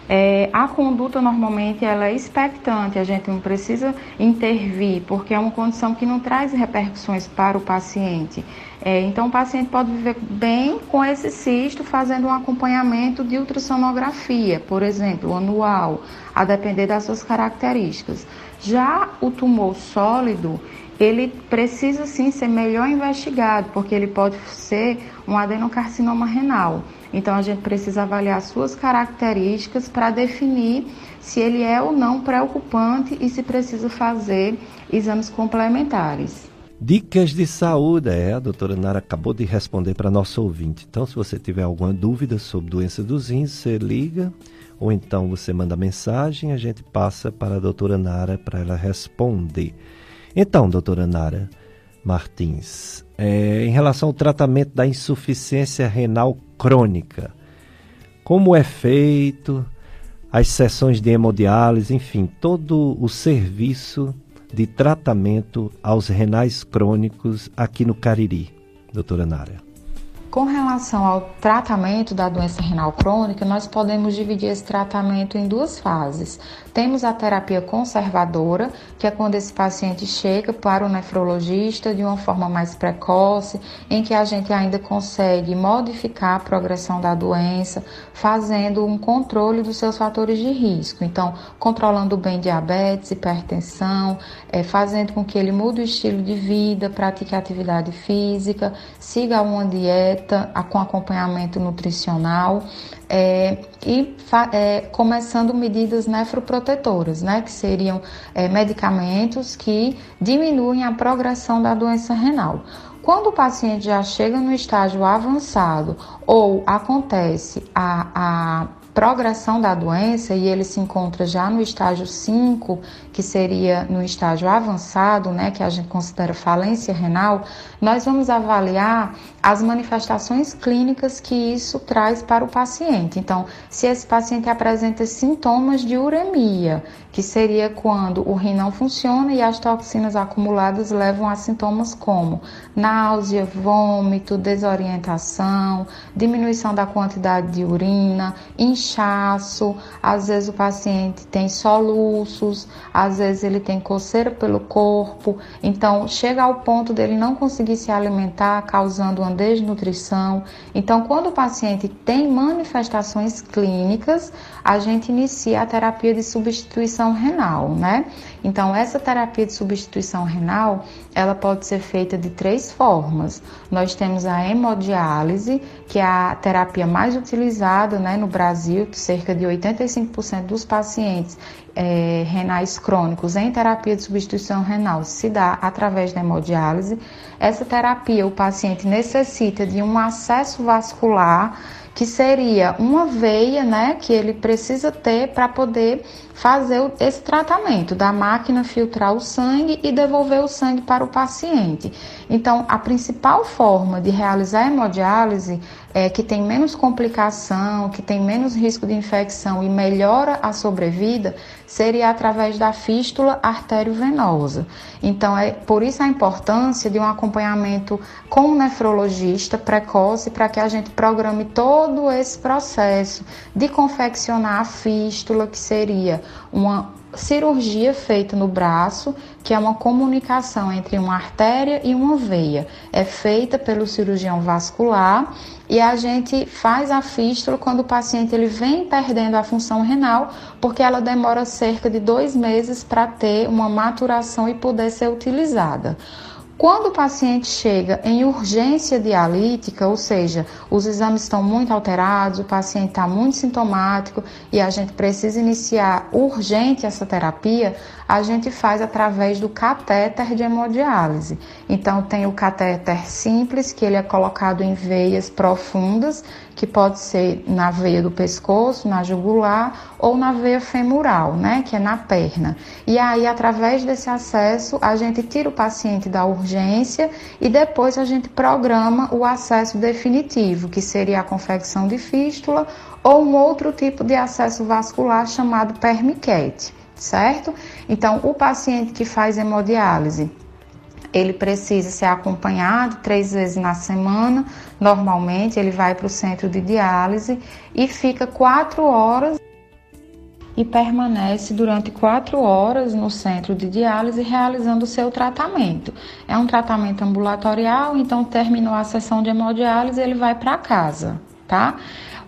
É, a conduta normalmente ela é expectante, a gente não precisa intervir, porque é uma condição que não traz repercussões para o paciente. É, então, o paciente pode viver bem com esse cisto, fazendo um acompanhamento de ultrassonografia, por exemplo, anual, a depender das suas características. Já o tumor sólido, ele precisa sim ser melhor investigado, porque ele pode ser um adenocarcinoma renal. Então a gente precisa avaliar suas características para definir se ele é ou não preocupante e se precisa fazer exames complementares. Dicas de saúde, é, a doutora Nara acabou de responder para nosso ouvinte. Então, se você tiver alguma dúvida sobre doença dos rins, você liga ou então você manda mensagem, a gente passa para a doutora Nara para ela responder. Então, doutora Nara Martins, é, em relação ao tratamento da insuficiência renal crônica, como é feito, as sessões de hemodiálise, enfim, todo o serviço de tratamento aos renais crônicos aqui no Cariri, doutora Nara? Com relação ao tratamento da doença renal crônica, nós podemos dividir esse tratamento em duas fases. Temos a terapia conservadora, que é quando esse paciente chega para o nefrologista de uma forma mais precoce, em que a gente ainda consegue modificar a progressão da doença, fazendo um controle dos seus fatores de risco. Então, controlando bem diabetes, hipertensão, é, fazendo com que ele mude o estilo de vida, pratique atividade física, siga uma dieta com acompanhamento nutricional é, e é, começando medidas nefroprotetoras, né, que seriam é, medicamentos que diminuem a progressão da doença renal. Quando o paciente já chega no estágio avançado ou acontece a, a progressão da doença e ele se encontra já no estágio 5, que seria no estágio avançado, né, que a gente considera falência renal, nós vamos avaliar as manifestações clínicas que isso traz para o paciente. Então, se esse paciente apresenta sintomas de uremia, que seria quando o rim não funciona e as toxinas acumuladas levam a sintomas como náusea, vômito, desorientação, diminuição da quantidade de urina, inchaço, às vezes o paciente tem soluços, às vezes ele tem coceira pelo corpo, então chega ao ponto dele não conseguir se alimentar, causando uma desnutrição. Então, quando o paciente tem manifestações clínicas, a gente inicia a terapia de substituição renal, né? Então, essa terapia de substituição renal, ela pode ser feita de três formas. Nós temos a hemodiálise, que é a terapia mais utilizada né, no Brasil, cerca de 85% dos pacientes é, renais crônicos em terapia de substituição renal se dá através da hemodiálise. Essa terapia, o paciente necessita de um acesso vascular que seria uma veia, né, que ele precisa ter para poder fazer esse tratamento da máquina filtrar o sangue e devolver o sangue para o paciente. Então, a principal forma de realizar a hemodiálise é que tem menos complicação, que tem menos risco de infecção e melhora a sobrevida, seria através da fístula arteriovenosa. Então, é por isso a importância de um acompanhamento com o nefrologista precoce para que a gente programe todo esse processo de confeccionar a fístula, que seria uma cirurgia feita no braço, que é uma comunicação entre uma artéria e uma veia. É feita pelo cirurgião vascular e a gente faz a fístula quando o paciente ele vem perdendo a função renal, porque ela demora cerca de dois meses para ter uma maturação e poder ser utilizada. Quando o paciente chega em urgência dialítica, ou seja, os exames estão muito alterados, o paciente está muito sintomático e a gente precisa iniciar urgente essa terapia, a gente faz através do catéter de hemodiálise. Então, tem o catéter simples, que ele é colocado em veias profundas, que pode ser na veia do pescoço, na jugular ou na veia femoral, né, que é na perna. E aí, através desse acesso, a gente tira o paciente da urgência e depois a gente programa o acesso definitivo, que seria a confecção de fístula ou um outro tipo de acesso vascular chamado permiquete, certo? Então, o paciente que faz hemodiálise ele precisa ser acompanhado três vezes na semana. Normalmente, ele vai para o centro de diálise e fica quatro horas e permanece durante quatro horas no centro de diálise realizando o seu tratamento. É um tratamento ambulatorial, então terminou a sessão de hemodiálise, ele vai para casa, tá?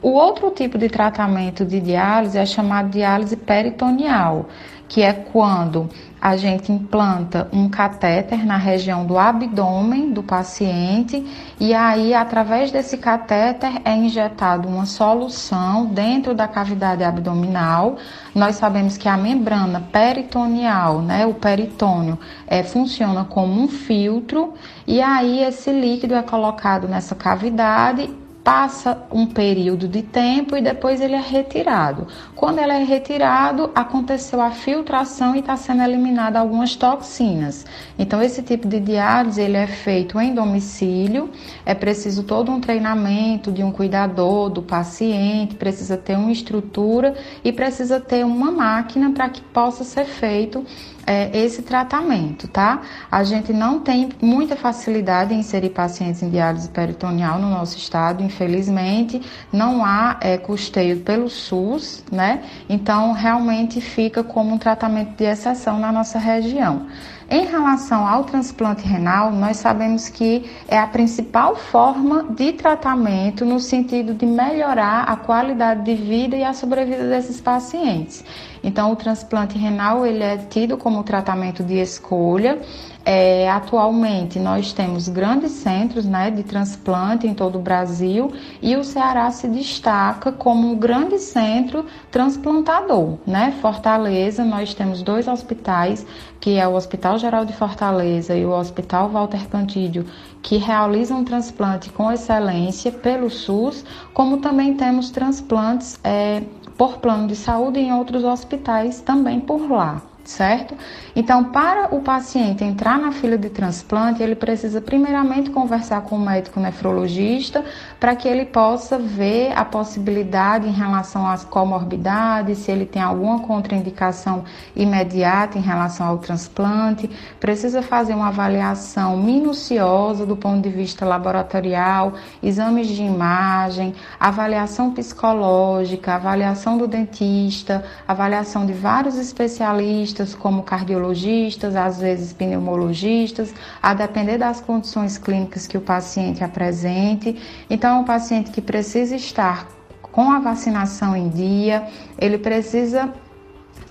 O outro tipo de tratamento de diálise é chamado diálise peritoneal que é quando a gente implanta um catéter na região do abdômen do paciente e aí através desse catéter é injetado uma solução dentro da cavidade abdominal. Nós sabemos que a membrana peritoneal, né, o peritônio, é, funciona como um filtro e aí esse líquido é colocado nessa cavidade passa um período de tempo e depois ele é retirado. Quando ele é retirado, aconteceu a filtração e está sendo eliminada algumas toxinas. Então, esse tipo de diálise ele é feito em domicílio, é preciso todo um treinamento de um cuidador, do paciente, precisa ter uma estrutura e precisa ter uma máquina para que possa ser feito é, esse tratamento, tá? A gente não tem muita facilidade em inserir pacientes em diálise peritoneal no nosso estado, infelizmente, não há é, custeio pelo SUS, né? Então, realmente fica como um tratamento de exceção na nossa região. Em relação ao transplante renal, nós sabemos que é a principal forma de tratamento no sentido de melhorar a qualidade de vida e a sobrevida desses pacientes. Então, o transplante renal ele é tido como tratamento de escolha é, atualmente nós temos grandes centros né, de transplante em todo o Brasil e o Ceará se destaca como um grande centro transplantador. Né? Fortaleza, nós temos dois hospitais, que é o Hospital Geral de Fortaleza e o Hospital Walter Cantídio, que realizam transplante com excelência pelo SUS, como também temos transplantes é, por plano de saúde em outros hospitais também por lá certo? Então, para o paciente entrar na fila de transplante, ele precisa primeiramente conversar com o médico nefrologista para que ele possa ver a possibilidade em relação às comorbidades, se ele tem alguma contraindicação imediata em relação ao transplante, precisa fazer uma avaliação minuciosa do ponto de vista laboratorial, exames de imagem, avaliação psicológica, avaliação do dentista, avaliação de vários especialistas especialistas como cardiologistas, às vezes pneumologistas, a depender das condições clínicas que o paciente apresente. Então, é um paciente que precisa estar com a vacinação em dia, ele precisa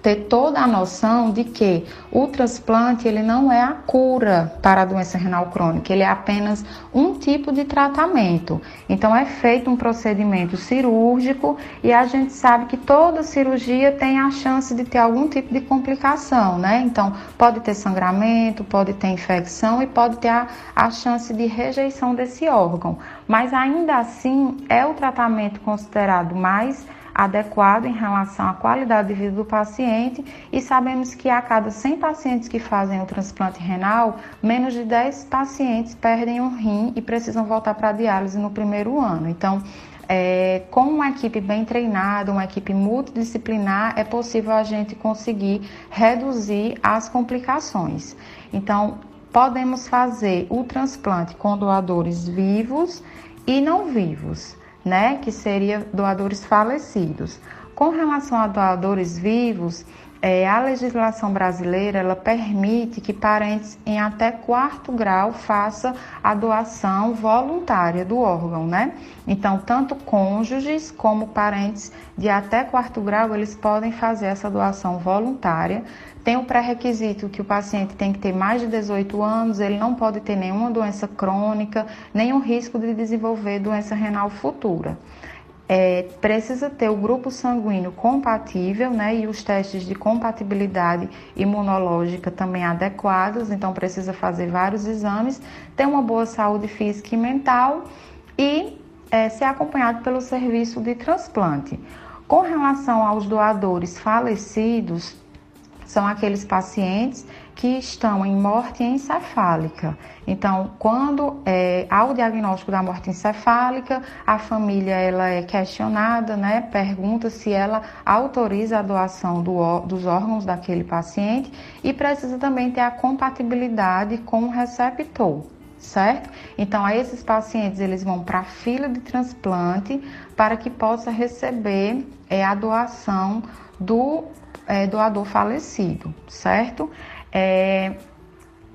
ter toda a noção de que o transplante ele não é a cura para a doença renal crônica, ele é apenas um tipo de tratamento. Então é feito um procedimento cirúrgico e a gente sabe que toda cirurgia tem a chance de ter algum tipo de complicação, né? Então pode ter sangramento, pode ter infecção e pode ter a, a chance de rejeição desse órgão. Mas ainda assim é o tratamento considerado mais adequado em relação à qualidade de vida do paciente e sabemos que a cada 100 pacientes que fazem o transplante renal, menos de 10 pacientes perdem um rim e precisam voltar para a diálise no primeiro ano. Então, é, com uma equipe bem treinada, uma equipe multidisciplinar, é possível a gente conseguir reduzir as complicações. Então, podemos fazer o transplante com doadores vivos e não vivos né, que seria doadores falecidos. Com relação a doadores vivos, é, a legislação brasileira ela permite que parentes em até quarto grau façam a doação voluntária do órgão, né? Então, tanto cônjuges como parentes de até quarto grau, eles podem fazer essa doação voluntária. Tem o pré-requisito que o paciente tem que ter mais de 18 anos, ele não pode ter nenhuma doença crônica, nenhum risco de desenvolver doença renal futura é, precisa ter o grupo sanguíneo compatível, né? E os testes de compatibilidade imunológica também adequados, então precisa fazer vários exames, ter uma boa saúde física e mental e é, ser acompanhado pelo serviço de transplante. Com relação aos doadores falecidos, são aqueles pacientes que estão em morte encefálica. Então, quando é, há o diagnóstico da morte encefálica, a família ela é questionada, né? Pergunta se ela autoriza a doação do, dos órgãos daquele paciente e precisa também ter a compatibilidade com o receptor certo? Então, esses pacientes eles vão para a fila de transplante para que possa receber é, a doação do é, doador falecido, certo? É,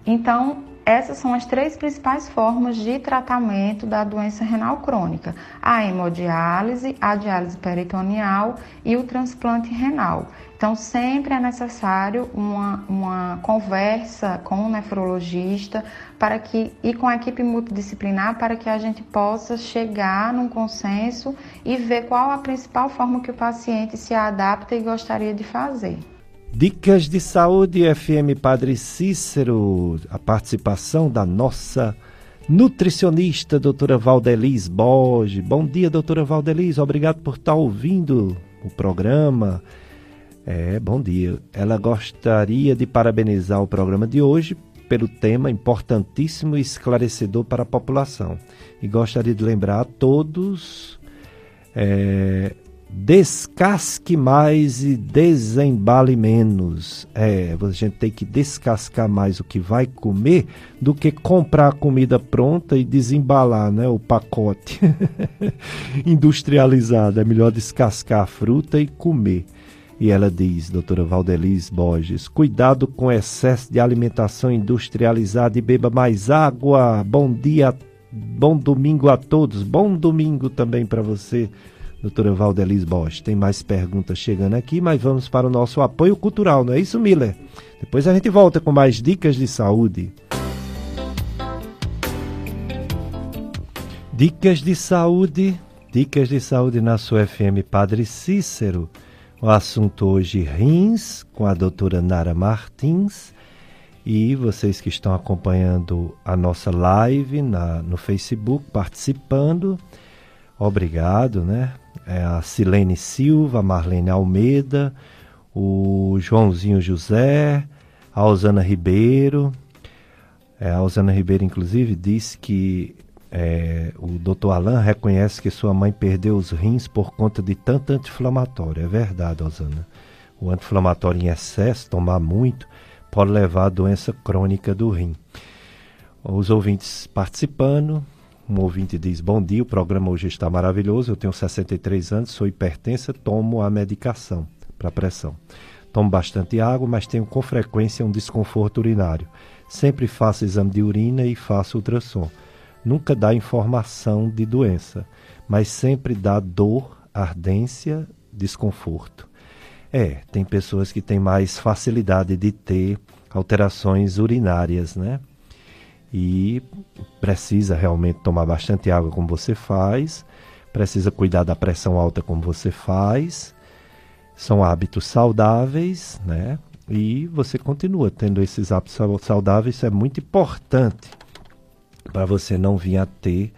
então, essas são as três principais formas de tratamento da doença renal crônica: a hemodiálise, a diálise peritoneal e o transplante renal. Então, sempre é necessário uma, uma conversa com o nefrologista para que, e com a equipe multidisciplinar para que a gente possa chegar num consenso e ver qual a principal forma que o paciente se adapta e gostaria de fazer. Dicas de Saúde FM Padre Cícero, a participação da nossa nutricionista, doutora Valdelis Borges. Bom dia, doutora Valdelis, obrigado por estar ouvindo o programa. É, bom dia. Ela gostaria de parabenizar o programa de hoje pelo tema importantíssimo e esclarecedor para a população. E gostaria de lembrar a todos é, descasque mais e desembale menos. É, a gente tem que descascar mais o que vai comer do que comprar a comida pronta e desembalar né, o pacote industrializado. É melhor descascar a fruta e comer. E ela diz, doutora Valdelis Borges, cuidado com excesso de alimentação industrializada e beba mais água. Bom dia, bom domingo a todos. Bom domingo também para você doutora Valdelis Bosch. Tem mais perguntas chegando aqui, mas vamos para o nosso apoio cultural, não é isso, Miller? Depois a gente volta com mais dicas de saúde. Dicas de saúde, dicas de saúde na sua FM Padre Cícero. O assunto hoje rins com a doutora Nara Martins. E vocês que estão acompanhando a nossa live na, no Facebook, participando, obrigado, né? é a Silene Silva, a Marlene Almeida, o Joãozinho José, a Osana Ribeiro. É, a Osana Ribeiro, inclusive, disse que é, o doutor Alain reconhece que sua mãe perdeu os rins por conta de tanto anti-inflamatório. É verdade, Osana. O anti-inflamatório em excesso, tomar muito, pode levar à doença crônica do rim. Os ouvintes participando, um ouvinte diz: Bom dia, o programa hoje está maravilhoso. Eu tenho 63 anos, sou hipertensa, tomo a medicação para pressão. Tomo bastante água, mas tenho com frequência um desconforto urinário. Sempre faço exame de urina e faço ultrassom. Nunca dá informação de doença, mas sempre dá dor, ardência, desconforto. É, tem pessoas que têm mais facilidade de ter alterações urinárias, né? e precisa realmente tomar bastante água como você faz, precisa cuidar da pressão alta como você faz. São hábitos saudáveis, né? E você continua tendo esses hábitos saudáveis, isso é muito importante para você não vir a ter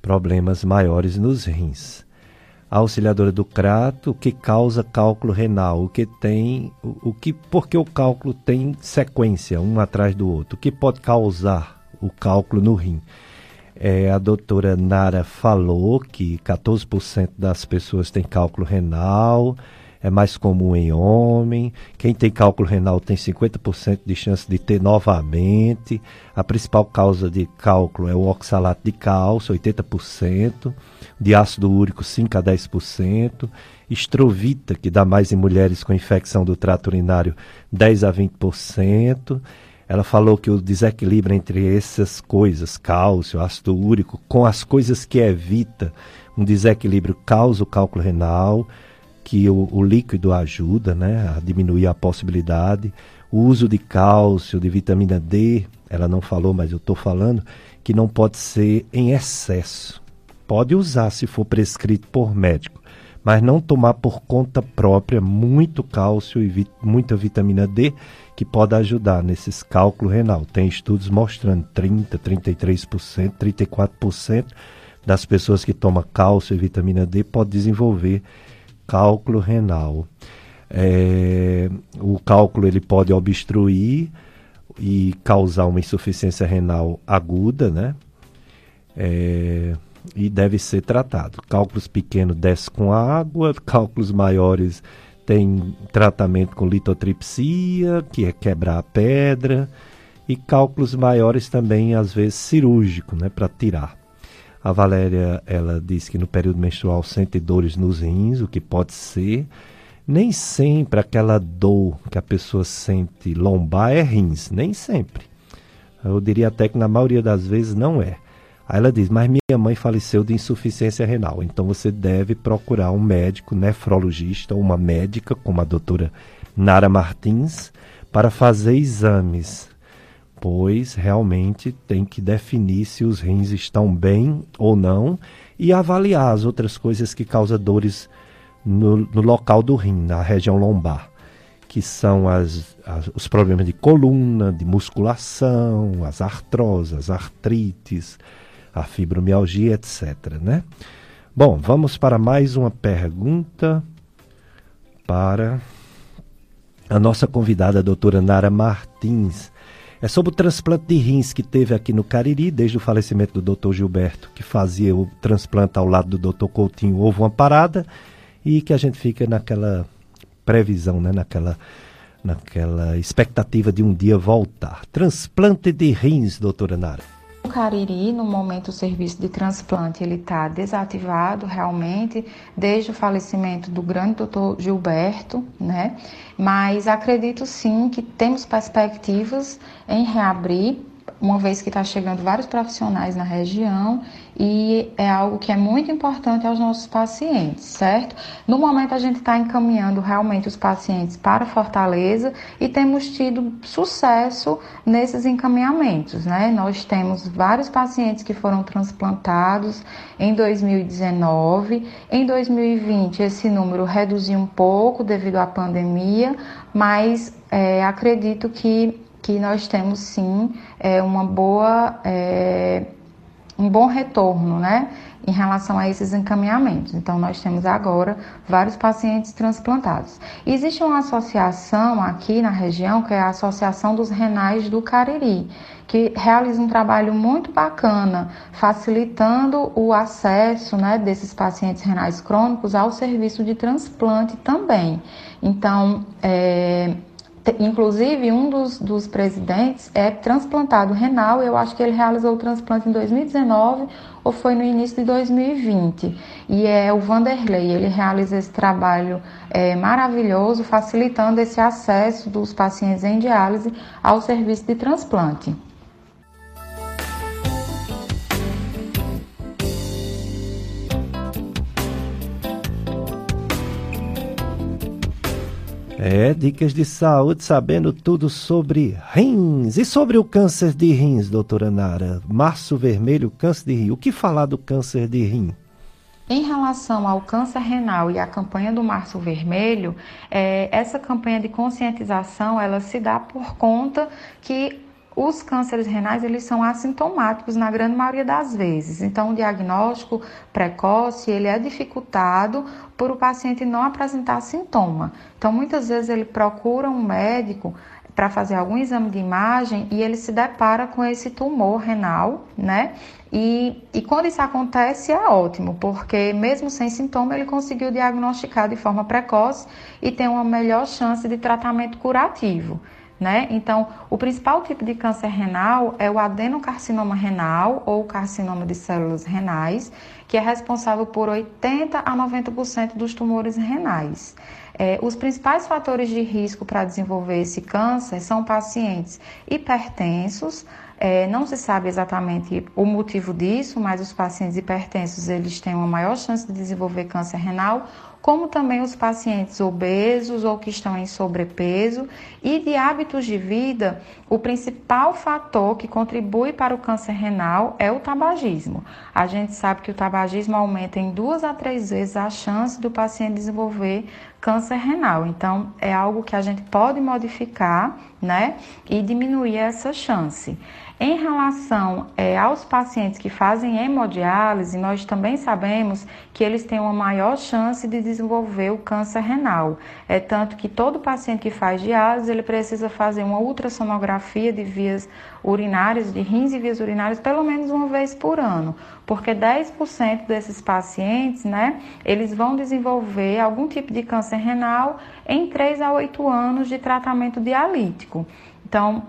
problemas maiores nos rins. A auxiliadora do crato, que causa cálculo renal, o que tem, o, o que, porque o cálculo tem sequência um atrás do outro, o que pode causar o cálculo no rim. É, a doutora Nara falou que 14% das pessoas têm cálculo renal, é mais comum em homem. Quem tem cálculo renal tem 50% de chance de ter novamente. A principal causa de cálculo é o oxalato de cálcio, 80%. De ácido úrico, 5 a 10%. Estrovita, que dá mais em mulheres com infecção do trato urinário, 10 a 20%. Ela falou que o desequilíbrio entre essas coisas, cálcio, ácido úrico, com as coisas que evita um desequilíbrio causa o cálculo renal, que o, o líquido ajuda né, a diminuir a possibilidade. O uso de cálcio, de vitamina D, ela não falou, mas eu estou falando, que não pode ser em excesso. Pode usar se for prescrito por médico, mas não tomar por conta própria muito cálcio e muita vitamina D que pode ajudar nesses cálculos renal. Tem estudos mostrando 30, 33%, 34% das pessoas que tomam cálcio e vitamina D pode desenvolver cálculo renal. É, o cálculo ele pode obstruir e causar uma insuficiência renal aguda, né? É, e deve ser tratado. Cálculos pequenos desce com água, cálculos maiores tem tratamento com litotripsia, que é quebrar a pedra, e cálculos maiores também, às vezes, cirúrgico, né, para tirar. A Valéria, ela diz que no período menstrual sente dores nos rins, o que pode ser. Nem sempre aquela dor que a pessoa sente lombar é rins, nem sempre. Eu diria até que na maioria das vezes não é. Aí ela diz: Mas minha mãe faleceu de insuficiência renal. Então você deve procurar um médico nefrologista ou uma médica, como a doutora Nara Martins, para fazer exames. Pois realmente tem que definir se os rins estão bem ou não e avaliar as outras coisas que causam dores no, no local do rim, na região lombar que são as, as, os problemas de coluna, de musculação, as artroses, as artrites, a fibromialgia, etc. Né? Bom, vamos para mais uma pergunta para a nossa convidada, a doutora Nara Martins. É sobre o transplante de rins que teve aqui no Cariri, desde o falecimento do doutor Gilberto, que fazia o transplante ao lado do doutor Coutinho, houve uma parada e que a gente fica naquela previsão, né? naquela, naquela expectativa de um dia voltar. Transplante de rins, doutora Nara. Cariri, no momento o serviço de transplante ele está desativado realmente desde o falecimento do grande doutor Gilberto, né? Mas acredito sim que temos perspectivas em reabrir uma vez que está chegando vários profissionais na região e é algo que é muito importante aos nossos pacientes, certo? No momento a gente está encaminhando realmente os pacientes para Fortaleza e temos tido sucesso nesses encaminhamentos, né? Nós temos vários pacientes que foram transplantados em 2019, em 2020 esse número reduziu um pouco devido à pandemia, mas é, acredito que que nós temos sim é, uma boa, é, um bom retorno, né? Em relação a esses encaminhamentos. Então, nós temos agora vários pacientes transplantados. Existe uma associação aqui na região, que é a Associação dos Renais do Cariri, que realiza um trabalho muito bacana, facilitando o acesso né, desses pacientes renais crônicos ao serviço de transplante também. Então, é, Inclusive, um dos, dos presidentes é transplantado renal. Eu acho que ele realizou o transplante em 2019 ou foi no início de 2020. E é o Vanderlei. Ele realiza esse trabalho é, maravilhoso, facilitando esse acesso dos pacientes em diálise ao serviço de transplante. É, dicas de saúde, sabendo tudo sobre rins. E sobre o câncer de rins, doutora Nara? Março vermelho, câncer de rim. O que falar do câncer de rim? Em relação ao câncer renal e à campanha do Março Vermelho, é, essa campanha de conscientização ela se dá por conta que os cânceres renais eles são assintomáticos na grande maioria das vezes. Então, o diagnóstico precoce ele é dificultado por o paciente não apresentar sintoma. Então, muitas vezes ele procura um médico para fazer algum exame de imagem e ele se depara com esse tumor renal, né? E, e quando isso acontece é ótimo, porque mesmo sem sintoma ele conseguiu diagnosticar de forma precoce e tem uma melhor chance de tratamento curativo. Né? Então, o principal tipo de câncer renal é o adenocarcinoma renal ou carcinoma de células renais, que é responsável por 80 a 90% dos tumores renais. É, os principais fatores de risco para desenvolver esse câncer são pacientes hipertensos, é, não se sabe exatamente o motivo disso, mas os pacientes hipertensos eles têm uma maior chance de desenvolver câncer renal como também os pacientes obesos ou que estão em sobrepeso e de hábitos de vida, o principal fator que contribui para o câncer renal é o tabagismo. A gente sabe que o tabagismo aumenta em duas a três vezes a chance do paciente desenvolver câncer renal. Então, é algo que a gente pode modificar, né, e diminuir essa chance. Em relação é, aos pacientes que fazem hemodiálise, nós também sabemos que eles têm uma maior chance de desenvolver o câncer renal. É tanto que todo paciente que faz diálise, ele precisa fazer uma ultrassonografia de vias urinárias, de rins e vias urinárias, pelo menos uma vez por ano, porque 10% desses pacientes, né, eles vão desenvolver algum tipo de câncer renal em 3 a 8 anos de tratamento dialítico. Então,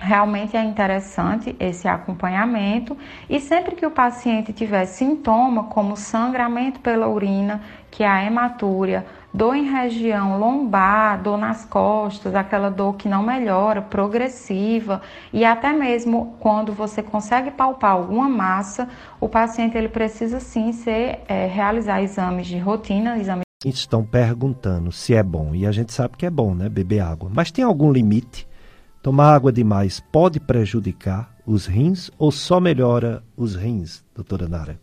Realmente é interessante esse acompanhamento e sempre que o paciente tiver sintoma como sangramento pela urina, que é a hematúria, dor em região lombar, dor nas costas, aquela dor que não melhora, progressiva, e até mesmo quando você consegue palpar alguma massa, o paciente ele precisa sim ser, é, realizar exames de rotina, exames Estão perguntando se é bom, e a gente sabe que é bom, né, beber água. Mas tem algum limite? Tomar água demais pode prejudicar os rins ou só melhora os rins, doutora Nara?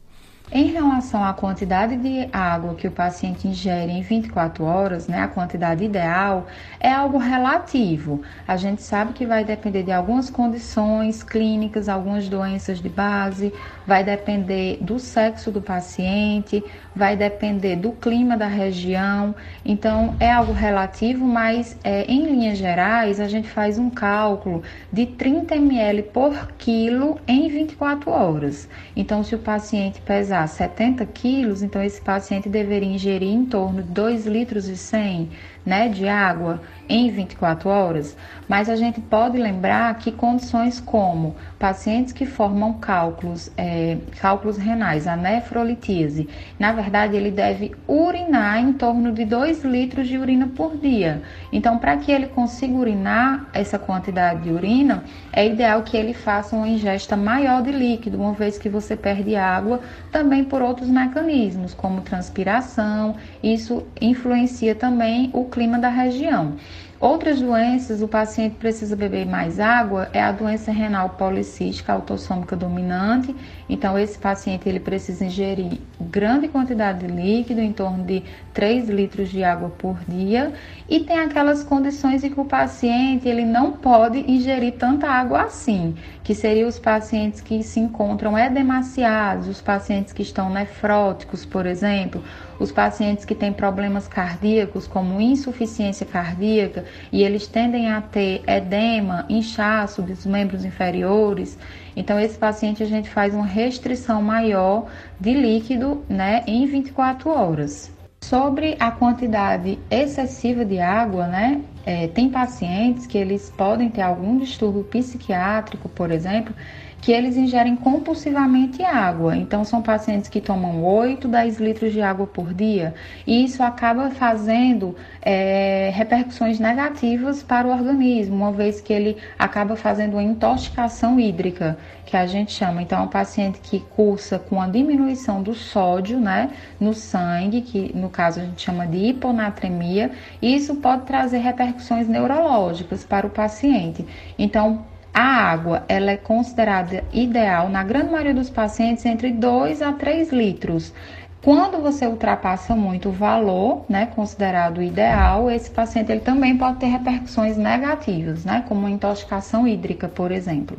Em relação à quantidade de água que o paciente ingere em 24 horas, né, a quantidade ideal, é algo relativo. A gente sabe que vai depender de algumas condições clínicas, algumas doenças de base, vai depender do sexo do paciente, vai depender do clima da região. Então, é algo relativo, mas é, em linhas gerais, a gente faz um cálculo de 30 ml por quilo em 24 horas. Então, se o paciente pesar pesar 70 quilos, então esse paciente deveria ingerir em torno de 2 litros e 100 né, de água em 24 horas, mas a gente pode lembrar que condições como pacientes que formam cálculos, é, cálculos renais, a nefrolitise, na verdade ele deve urinar em torno de 2 litros de urina por dia. Então, para que ele consiga urinar essa quantidade de urina, é ideal que ele faça uma ingesta maior de líquido, uma vez que você perde água também por outros mecanismos, como transpiração, isso influencia também o clima da região. Outras doenças, o paciente precisa beber mais água, é a doença renal policística autossômica dominante. Então, esse paciente ele precisa ingerir grande quantidade de líquido, em torno de 3 litros de água por dia. E tem aquelas condições em que o paciente ele não pode ingerir tanta água assim, que seriam os pacientes que se encontram edemaciados, os pacientes que estão nefróticos, por exemplo, os pacientes que têm problemas cardíacos, como insuficiência cardíaca, e eles tendem a ter edema, inchaço dos membros inferiores. Então, esse paciente a gente faz uma restrição maior de líquido né, em 24 horas. Sobre a quantidade excessiva de água, né? É, tem pacientes que eles podem ter algum distúrbio psiquiátrico, por exemplo, que eles ingerem compulsivamente água. Então, são pacientes que tomam 8, 10 litros de água por dia, e isso acaba fazendo é, repercussões negativas para o organismo, uma vez que ele acaba fazendo uma intoxicação hídrica, que a gente chama. Então, é um paciente que cursa com a diminuição do sódio né, no sangue, que no caso a gente chama de hiponatremia, e isso pode trazer repercussões neurológicas para o paciente. Então, a água ela é considerada ideal na grande maioria dos pacientes entre 2 a 3 litros. Quando você ultrapassa muito o valor, né, considerado ideal, esse paciente ele também pode ter repercussões negativas, né, como intoxicação hídrica, por exemplo.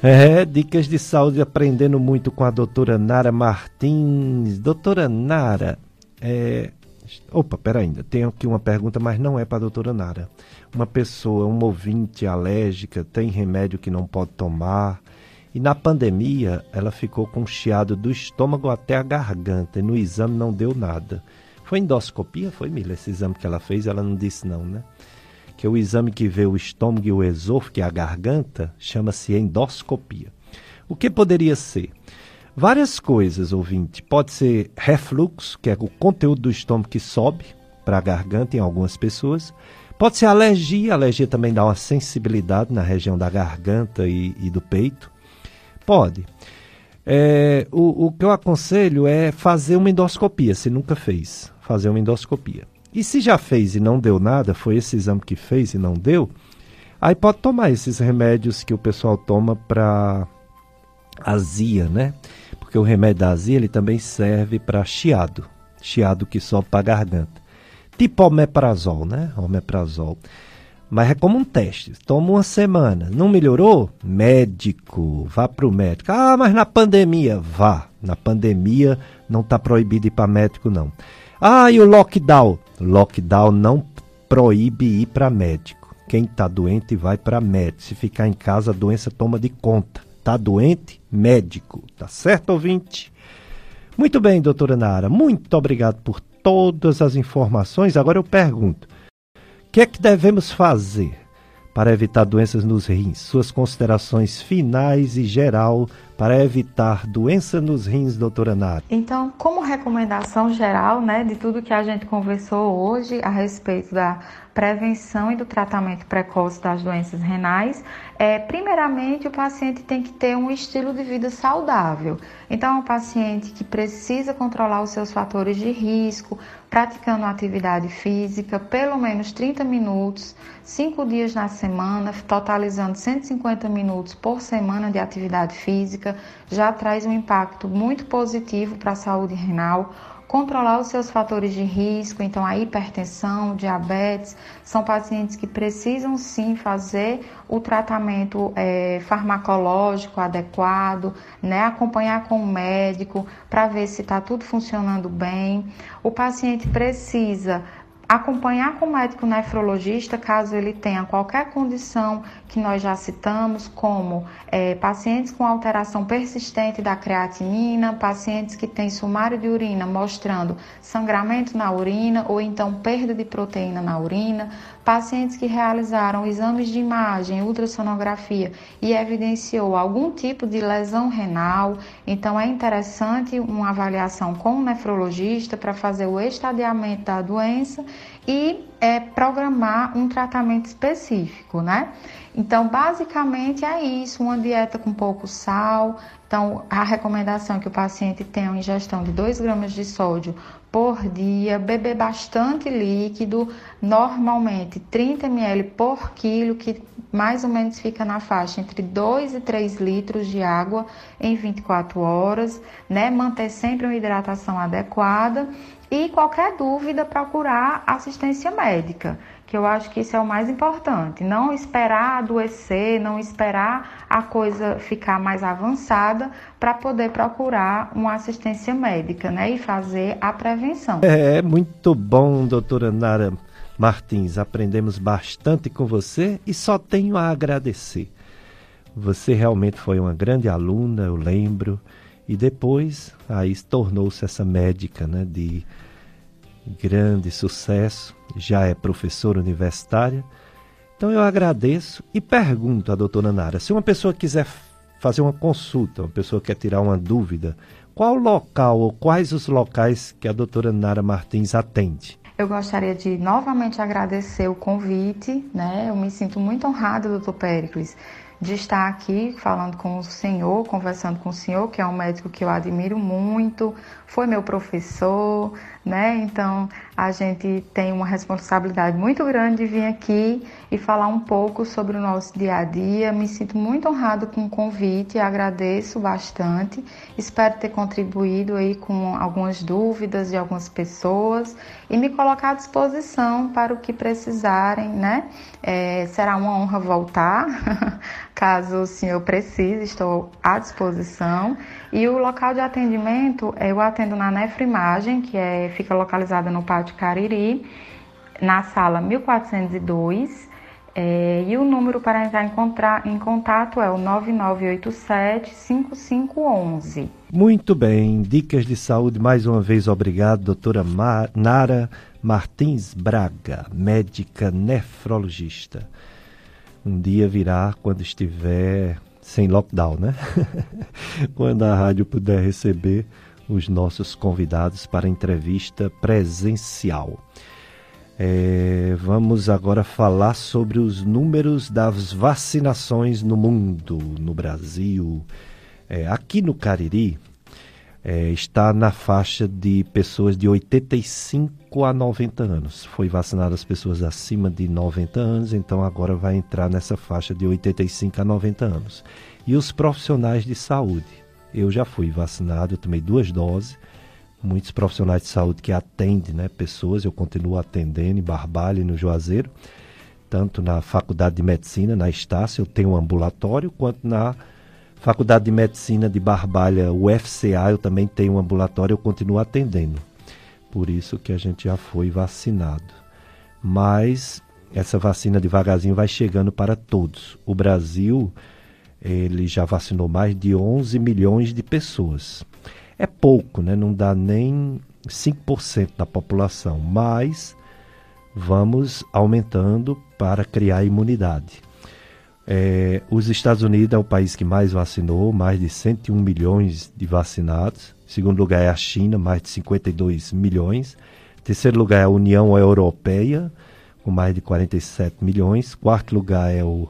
É, dicas de saúde aprendendo muito com a doutora Nara Martins. Doutora Nara, é, Opa, pera ainda. Tenho aqui uma pergunta, mas não é para a doutora Nara. Uma pessoa, um ouvinte alérgica, tem remédio que não pode tomar. E na pandemia, ela ficou com chiado do estômago até a garganta. E no exame não deu nada. Foi endoscopia? Foi, Mila? Esse exame que ela fez, ela não disse não, né? Que o exame que vê o estômago e o esôfago, que é a garganta, chama-se endoscopia. O que poderia ser? Várias coisas, ouvinte. Pode ser refluxo, que é o conteúdo do estômago que sobe para a garganta em algumas pessoas. Pode ser alergia, alergia também dá uma sensibilidade na região da garganta e, e do peito. Pode. É, o, o que eu aconselho é fazer uma endoscopia, se nunca fez, fazer uma endoscopia. E se já fez e não deu nada, foi esse exame que fez e não deu, aí pode tomar esses remédios que o pessoal toma para azia, né? Porque o remédio da azia ele também serve para chiado, chiado que sobe para a garganta. Tipo omeprazol, né? Omeprazol. Mas é como um teste. Toma uma semana. Não melhorou? Médico. Vá para o médico. Ah, mas na pandemia. Vá. Na pandemia não está proibido ir para médico, não. Ah, e o lockdown? Lockdown não proíbe ir para médico. Quem está doente vai para médico. Se ficar em casa, a doença toma de conta. Está doente? Médico. Tá certo, ouvinte? Muito bem, doutora Nara. Muito obrigado por todas as informações. Agora eu pergunto: que é que devemos fazer para evitar doenças nos rins? Suas considerações finais e geral para evitar doença nos rins, doutora Nara? Então, como recomendação geral, né, de tudo que a gente conversou hoje a respeito da prevenção e do tratamento precoce das doenças renais, é, primeiramente o paciente tem que ter um estilo de vida saudável. Então, é um paciente que precisa controlar os seus fatores de risco, praticando atividade física, pelo menos 30 minutos, 5 dias na semana, totalizando 150 minutos por semana de atividade física, já traz um impacto muito positivo para a saúde renal controlar os seus fatores de risco, então a hipertensão, diabetes, são pacientes que precisam sim fazer o tratamento é, farmacológico adequado, né? acompanhar com o médico para ver se está tudo funcionando bem. O paciente precisa acompanhar com o médico nefrologista caso ele tenha qualquer condição que nós já citamos, como é, pacientes com alteração persistente da creatinina, pacientes que têm sumário de urina mostrando sangramento na urina ou então perda de proteína na urina, pacientes que realizaram exames de imagem, ultrassonografia e evidenciou algum tipo de lesão renal, então é interessante uma avaliação com o nefrologista para fazer o estadiamento da doença e é, programar um tratamento específico, né? Então, basicamente é isso, uma dieta com pouco sal. Então, a recomendação é que o paciente tenha uma ingestão de 2 gramas de sódio por dia, beber bastante líquido, normalmente 30 ml por quilo, que mais ou menos fica na faixa entre 2 e 3 litros de água em 24 horas, né? Manter sempre uma hidratação adequada e qualquer dúvida procurar assistência médica, que eu acho que isso é o mais importante. Não esperar adoecer, não esperar a coisa ficar mais avançada para poder procurar uma assistência médica, né, e fazer a prevenção. É, é muito bom, doutora Nara Martins. Aprendemos bastante com você e só tenho a agradecer. Você realmente foi uma grande aluna, eu lembro. E depois, aí tornou-se essa médica né, de grande sucesso, já é professora universitária. Então eu agradeço e pergunto à doutora Nara, se uma pessoa quiser fazer uma consulta, uma pessoa quer tirar uma dúvida, qual local ou quais os locais que a doutora Nara Martins atende? Eu gostaria de novamente agradecer o convite, né? Eu me sinto muito honrada, doutor Pericles, de estar aqui falando com o senhor, conversando com o senhor, que é um médico que eu admiro muito, foi meu professor, né? Então a gente tem uma responsabilidade muito grande de vir aqui e falar um pouco sobre o nosso dia a dia. Me sinto muito honrado com o convite, agradeço bastante. Espero ter contribuído aí com algumas dúvidas de algumas pessoas e me colocar à disposição para o que precisarem, né? É, será uma honra voltar, caso o senhor precise, estou à disposição. E o local de atendimento, eu atendo na Nefrimagem, que é, fica localizada no Pátio Cariri, na sala 1402. É, e o número para entrar em, contra, em contato é o 9987-5511. Muito bem, dicas de saúde, mais uma vez obrigado, doutora Mar Nara Martins Braga, médica nefrologista. Um dia virá quando estiver sem lockdown, né? quando a rádio puder receber os nossos convidados para entrevista presencial. É, vamos agora falar sobre os números das vacinações no mundo, no Brasil. É, aqui no Cariri, é, está na faixa de pessoas de 85 a 90 anos. Foi vacinado as pessoas acima de 90 anos, então agora vai entrar nessa faixa de 85 a 90 anos. E os profissionais de saúde. Eu já fui vacinado, eu tomei duas doses. Muitos profissionais de saúde que atendem né, pessoas, eu continuo atendendo em Barbalha e no Juazeiro, tanto na Faculdade de Medicina, na Estácio, eu tenho um ambulatório, quanto na Faculdade de Medicina de Barbalha, UFCA, eu também tenho um ambulatório, eu continuo atendendo. Por isso que a gente já foi vacinado. Mas essa vacina devagarzinho vai chegando para todos. O Brasil, ele já vacinou mais de 11 milhões de pessoas. É pouco, né? Não dá nem 5% da população, mas vamos aumentando para criar imunidade. É, os Estados Unidos é o país que mais vacinou, mais de 101 milhões de vacinados. Segundo lugar é a China, mais de 52 milhões. Terceiro lugar é a União Europeia, com mais de 47 milhões. Quarto lugar é, o,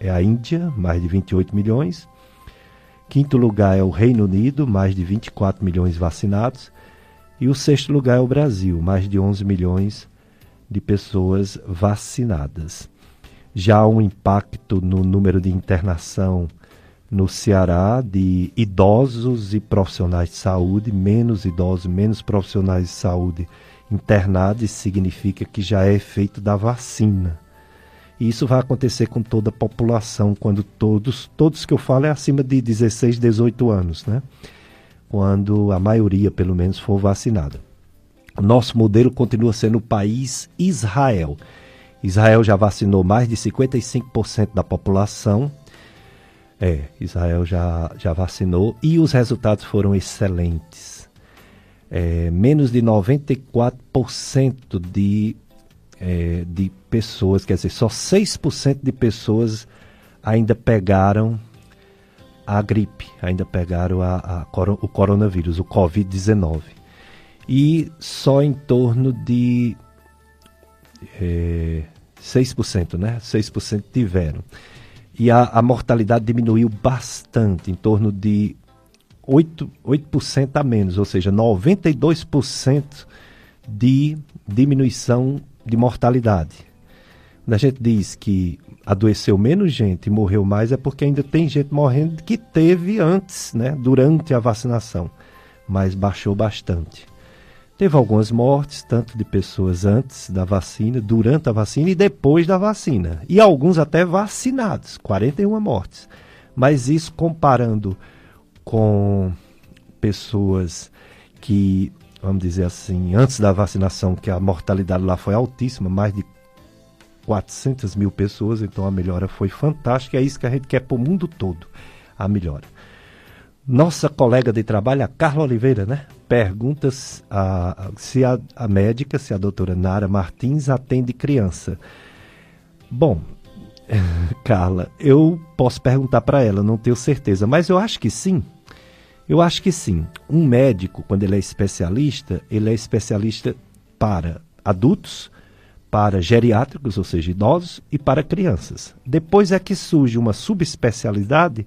é a Índia, mais de 28 milhões. Quinto lugar é o Reino Unido, mais de 24 milhões vacinados. E o sexto lugar é o Brasil, mais de 11 milhões de pessoas vacinadas. Já há um impacto no número de internação no Ceará de idosos e profissionais de saúde, menos idosos, menos profissionais de saúde internados, significa que já é efeito da vacina. E isso vai acontecer com toda a população, quando todos, todos que eu falo é acima de 16, 18 anos, né? Quando a maioria, pelo menos, for vacinada. Nosso modelo continua sendo o país Israel. Israel já vacinou mais de 55% da população. É, Israel já, já vacinou e os resultados foram excelentes. É, menos de 94% de, é, de pessoas, quer dizer, só 6% de pessoas ainda pegaram a gripe, ainda pegaram a, a, o coronavírus, o Covid-19 e só em torno de é, 6%, né? 6% tiveram. E a, a, mortalidade diminuiu bastante, em torno de 8%, 8% a menos, ou seja, 92% de diminuição de mortalidade. Quando a gente diz que adoeceu menos gente e morreu mais, é porque ainda tem gente morrendo que teve antes, né, durante a vacinação, mas baixou bastante. Teve algumas mortes, tanto de pessoas antes da vacina, durante a vacina e depois da vacina. E alguns até vacinados, 41 mortes. Mas isso comparando com pessoas que, vamos dizer assim, antes da vacinação, que a mortalidade lá foi altíssima, mais de 400 mil pessoas, então a melhora foi fantástica. É isso que a gente quer para o mundo todo, a melhora. Nossa colega de trabalho, a Carla Oliveira, né? Pergunta a, se a, a médica, se a doutora Nara Martins atende criança. Bom, Carla, eu posso perguntar para ela, não tenho certeza, mas eu acho que sim. Eu acho que sim. Um médico, quando ele é especialista, ele é especialista para adultos, para geriátricos, ou seja, idosos, e para crianças. Depois é que surge uma subespecialidade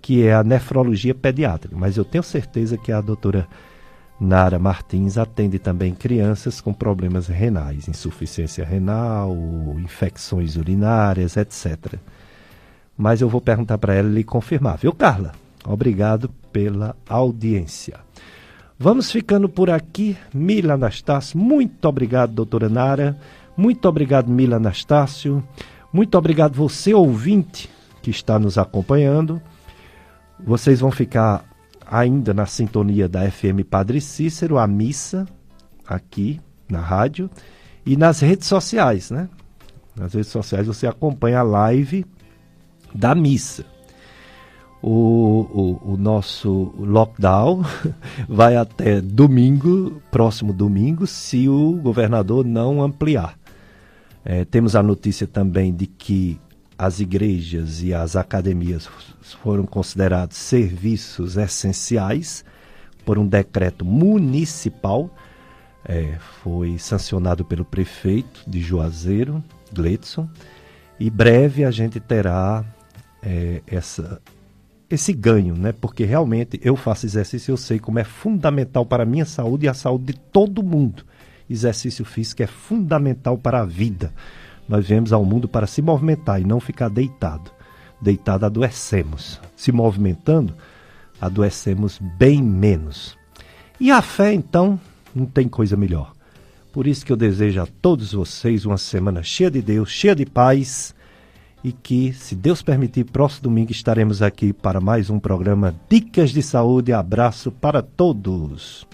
que é a nefrologia pediátrica, mas eu tenho certeza que a doutora Nara Martins atende também crianças com problemas renais, insuficiência renal, infecções urinárias, etc. Mas eu vou perguntar para ela e lhe confirmar, viu, Carla? Obrigado pela audiência. Vamos ficando por aqui. Mila Anastácio, muito obrigado, doutora Nara. Muito obrigado, Mila Anastácio. Muito obrigado, você ouvinte que está nos acompanhando. Vocês vão ficar ainda na sintonia da FM Padre Cícero, a missa aqui na rádio e nas redes sociais, né? Nas redes sociais você acompanha a live da missa. O, o, o nosso lockdown vai até domingo, próximo domingo, se o governador não ampliar. É, temos a notícia também de que as igrejas e as academias foram considerados serviços essenciais por um decreto municipal. É, foi sancionado pelo prefeito de Juazeiro, Gletson, e breve a gente terá é, essa, esse ganho, né? porque realmente eu faço exercício e eu sei como é fundamental para a minha saúde e a saúde de todo mundo. Exercício físico é fundamental para a vida. Nós viemos ao mundo para se movimentar e não ficar deitado. Deitado adoecemos. Se movimentando, adoecemos bem menos. E a fé, então, não tem coisa melhor. Por isso que eu desejo a todos vocês uma semana cheia de Deus, cheia de paz e que, se Deus permitir, próximo domingo estaremos aqui para mais um programa Dicas de Saúde. Abraço para todos.